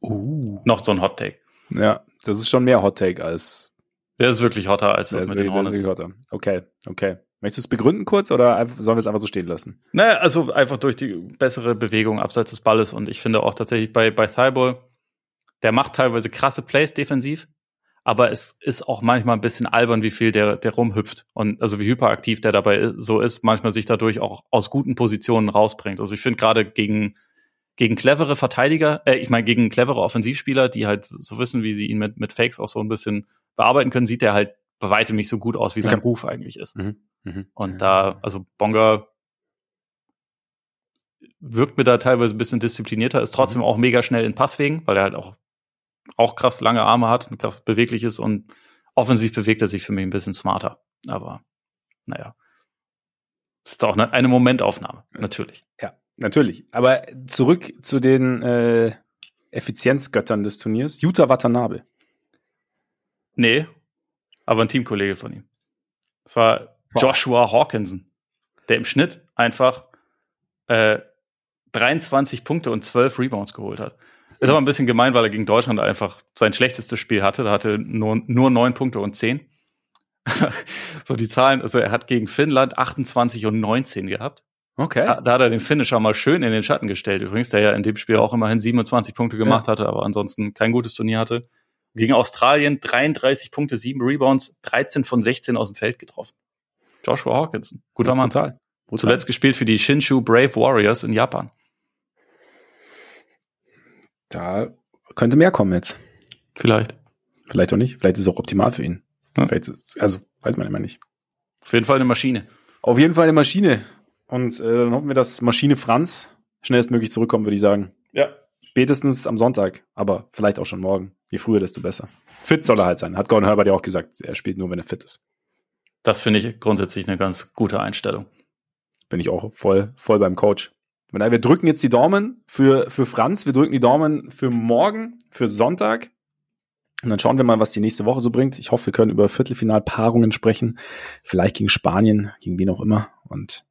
Uh. Noch so ein Hot Take. Ja, das ist schon mehr Hot Take als. Der ist wirklich hotter als das mit den Hornets. Okay, okay. Möchtest du es begründen kurz oder sollen wir es einfach so stehen lassen? Naja, also einfach durch die bessere Bewegung abseits des Balles und ich finde auch tatsächlich bei, bei Thibault, der macht teilweise krasse Plays defensiv, aber es ist auch manchmal ein bisschen albern, wie viel der, der rumhüpft und also wie hyperaktiv der dabei so ist, manchmal sich dadurch auch aus guten Positionen rausbringt. Also ich finde gerade gegen gegen clevere Verteidiger, äh, ich meine gegen clevere Offensivspieler, die halt so wissen, wie sie ihn mit, mit Fakes auch so ein bisschen bearbeiten können, sieht er halt bei weitem nicht so gut aus, wie sein okay. Ruf eigentlich ist. Mhm. Mhm. Und da, also Bonga wirkt mir da teilweise ein bisschen disziplinierter, ist trotzdem mhm. auch mega schnell in Passwegen, weil er halt auch, auch krass lange Arme hat und krass beweglich ist und offensiv bewegt er sich für mich ein bisschen smarter. Aber naja. Das ist auch eine, eine Momentaufnahme, natürlich. Ja. Natürlich. Aber zurück zu den äh, Effizienzgöttern des Turniers. Jutta Watanabe. Nee, aber ein Teamkollege von ihm. Das war Joshua Hawkinson, der im Schnitt einfach äh, 23 Punkte und 12 Rebounds geholt hat. Ist aber ein bisschen gemein, weil er gegen Deutschland einfach sein schlechtestes Spiel hatte. Da hatte nur, nur 9 Punkte und 10. *laughs* so die Zahlen, also er hat gegen Finnland 28 und 19 gehabt Okay. Da, da hat er den Finisher mal schön in den Schatten gestellt. Übrigens, der ja in dem Spiel auch immerhin 27 Punkte gemacht ja. hatte, aber ansonsten kein gutes Turnier hatte. Gegen Australien 33 Punkte, 7 Rebounds, 13 von 16 aus dem Feld getroffen. Joshua Hawkinson, guter Mann. Brutal. brutal. Zuletzt gespielt für die Shinshu Brave Warriors in Japan. Da könnte mehr kommen jetzt. Vielleicht. Vielleicht auch nicht. Vielleicht ist es auch optimal für ihn. Ja. Vielleicht ist, also, weiß man immer nicht. Auf jeden Fall eine Maschine. Auf jeden Fall eine Maschine. Und äh, dann hoffen wir, dass Maschine Franz schnellstmöglich zurückkommt, würde ich sagen. Ja. Spätestens am Sonntag, aber vielleicht auch schon morgen. Je früher, desto besser. Fit soll er halt sein. Hat Gordon Herbert ja auch gesagt. Er spielt nur, wenn er fit ist. Das finde ich grundsätzlich eine ganz gute Einstellung. Bin ich auch voll, voll beim Coach. Wir drücken jetzt die Daumen für, für Franz. Wir drücken die Daumen für morgen, für Sonntag. Und dann schauen wir mal, was die nächste Woche so bringt. Ich hoffe, wir können über Viertelfinalpaarungen sprechen. Vielleicht gegen Spanien, gegen wen auch immer. Und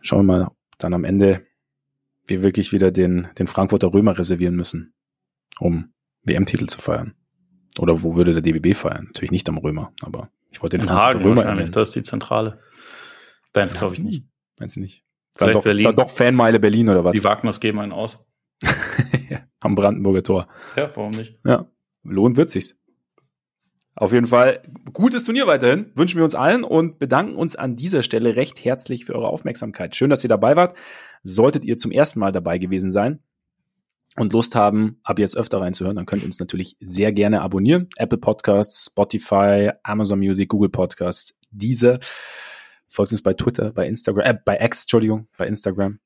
schauen wir mal, ob dann am Ende wir wirklich wieder den, den Frankfurter Römer reservieren müssen, um WM-Titel zu feiern. Oder wo würde der DBB feiern? Natürlich nicht am Römer, aber ich wollte den In Frankfurter Hagen Römer wahrscheinlich, das ist die Zentrale. Deins glaube ich nicht. Meinst du nicht? Dann doch, Berlin. dann doch Fanmeile Berlin oder was? Die Wagners geben einen aus. *laughs* Am Brandenburger Tor. Ja, warum nicht? Ja, lohnt wird sich's. Auf jeden Fall gutes Turnier weiterhin. Wünschen wir uns allen und bedanken uns an dieser Stelle recht herzlich für eure Aufmerksamkeit. Schön, dass ihr dabei wart. Solltet ihr zum ersten Mal dabei gewesen sein und Lust haben, ab jetzt öfter reinzuhören, dann könnt ihr uns natürlich sehr gerne abonnieren. Apple Podcasts, Spotify, Amazon Music, Google Podcasts, diese. Folgt uns bei Twitter, bei Instagram, äh, bei X, Entschuldigung, bei Instagram.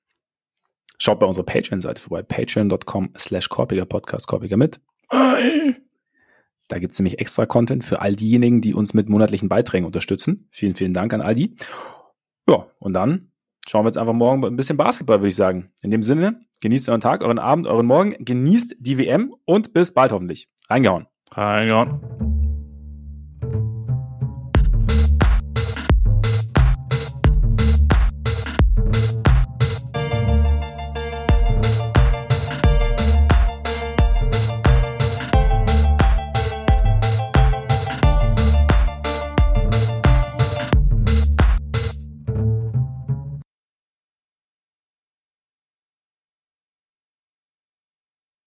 Schaut bei unserer Patreon-Seite vorbei, patreon.com slash Korpiger Podcast, Korpiger mit. Da gibt's nämlich extra Content für all diejenigen, die uns mit monatlichen Beiträgen unterstützen. Vielen, vielen Dank an all die. Ja, und dann schauen wir jetzt einfach morgen ein bisschen Basketball, würde ich sagen. In dem Sinne, genießt euren Tag, euren Abend, euren Morgen, genießt die WM und bis bald hoffentlich. Reingehauen. Reingehauen.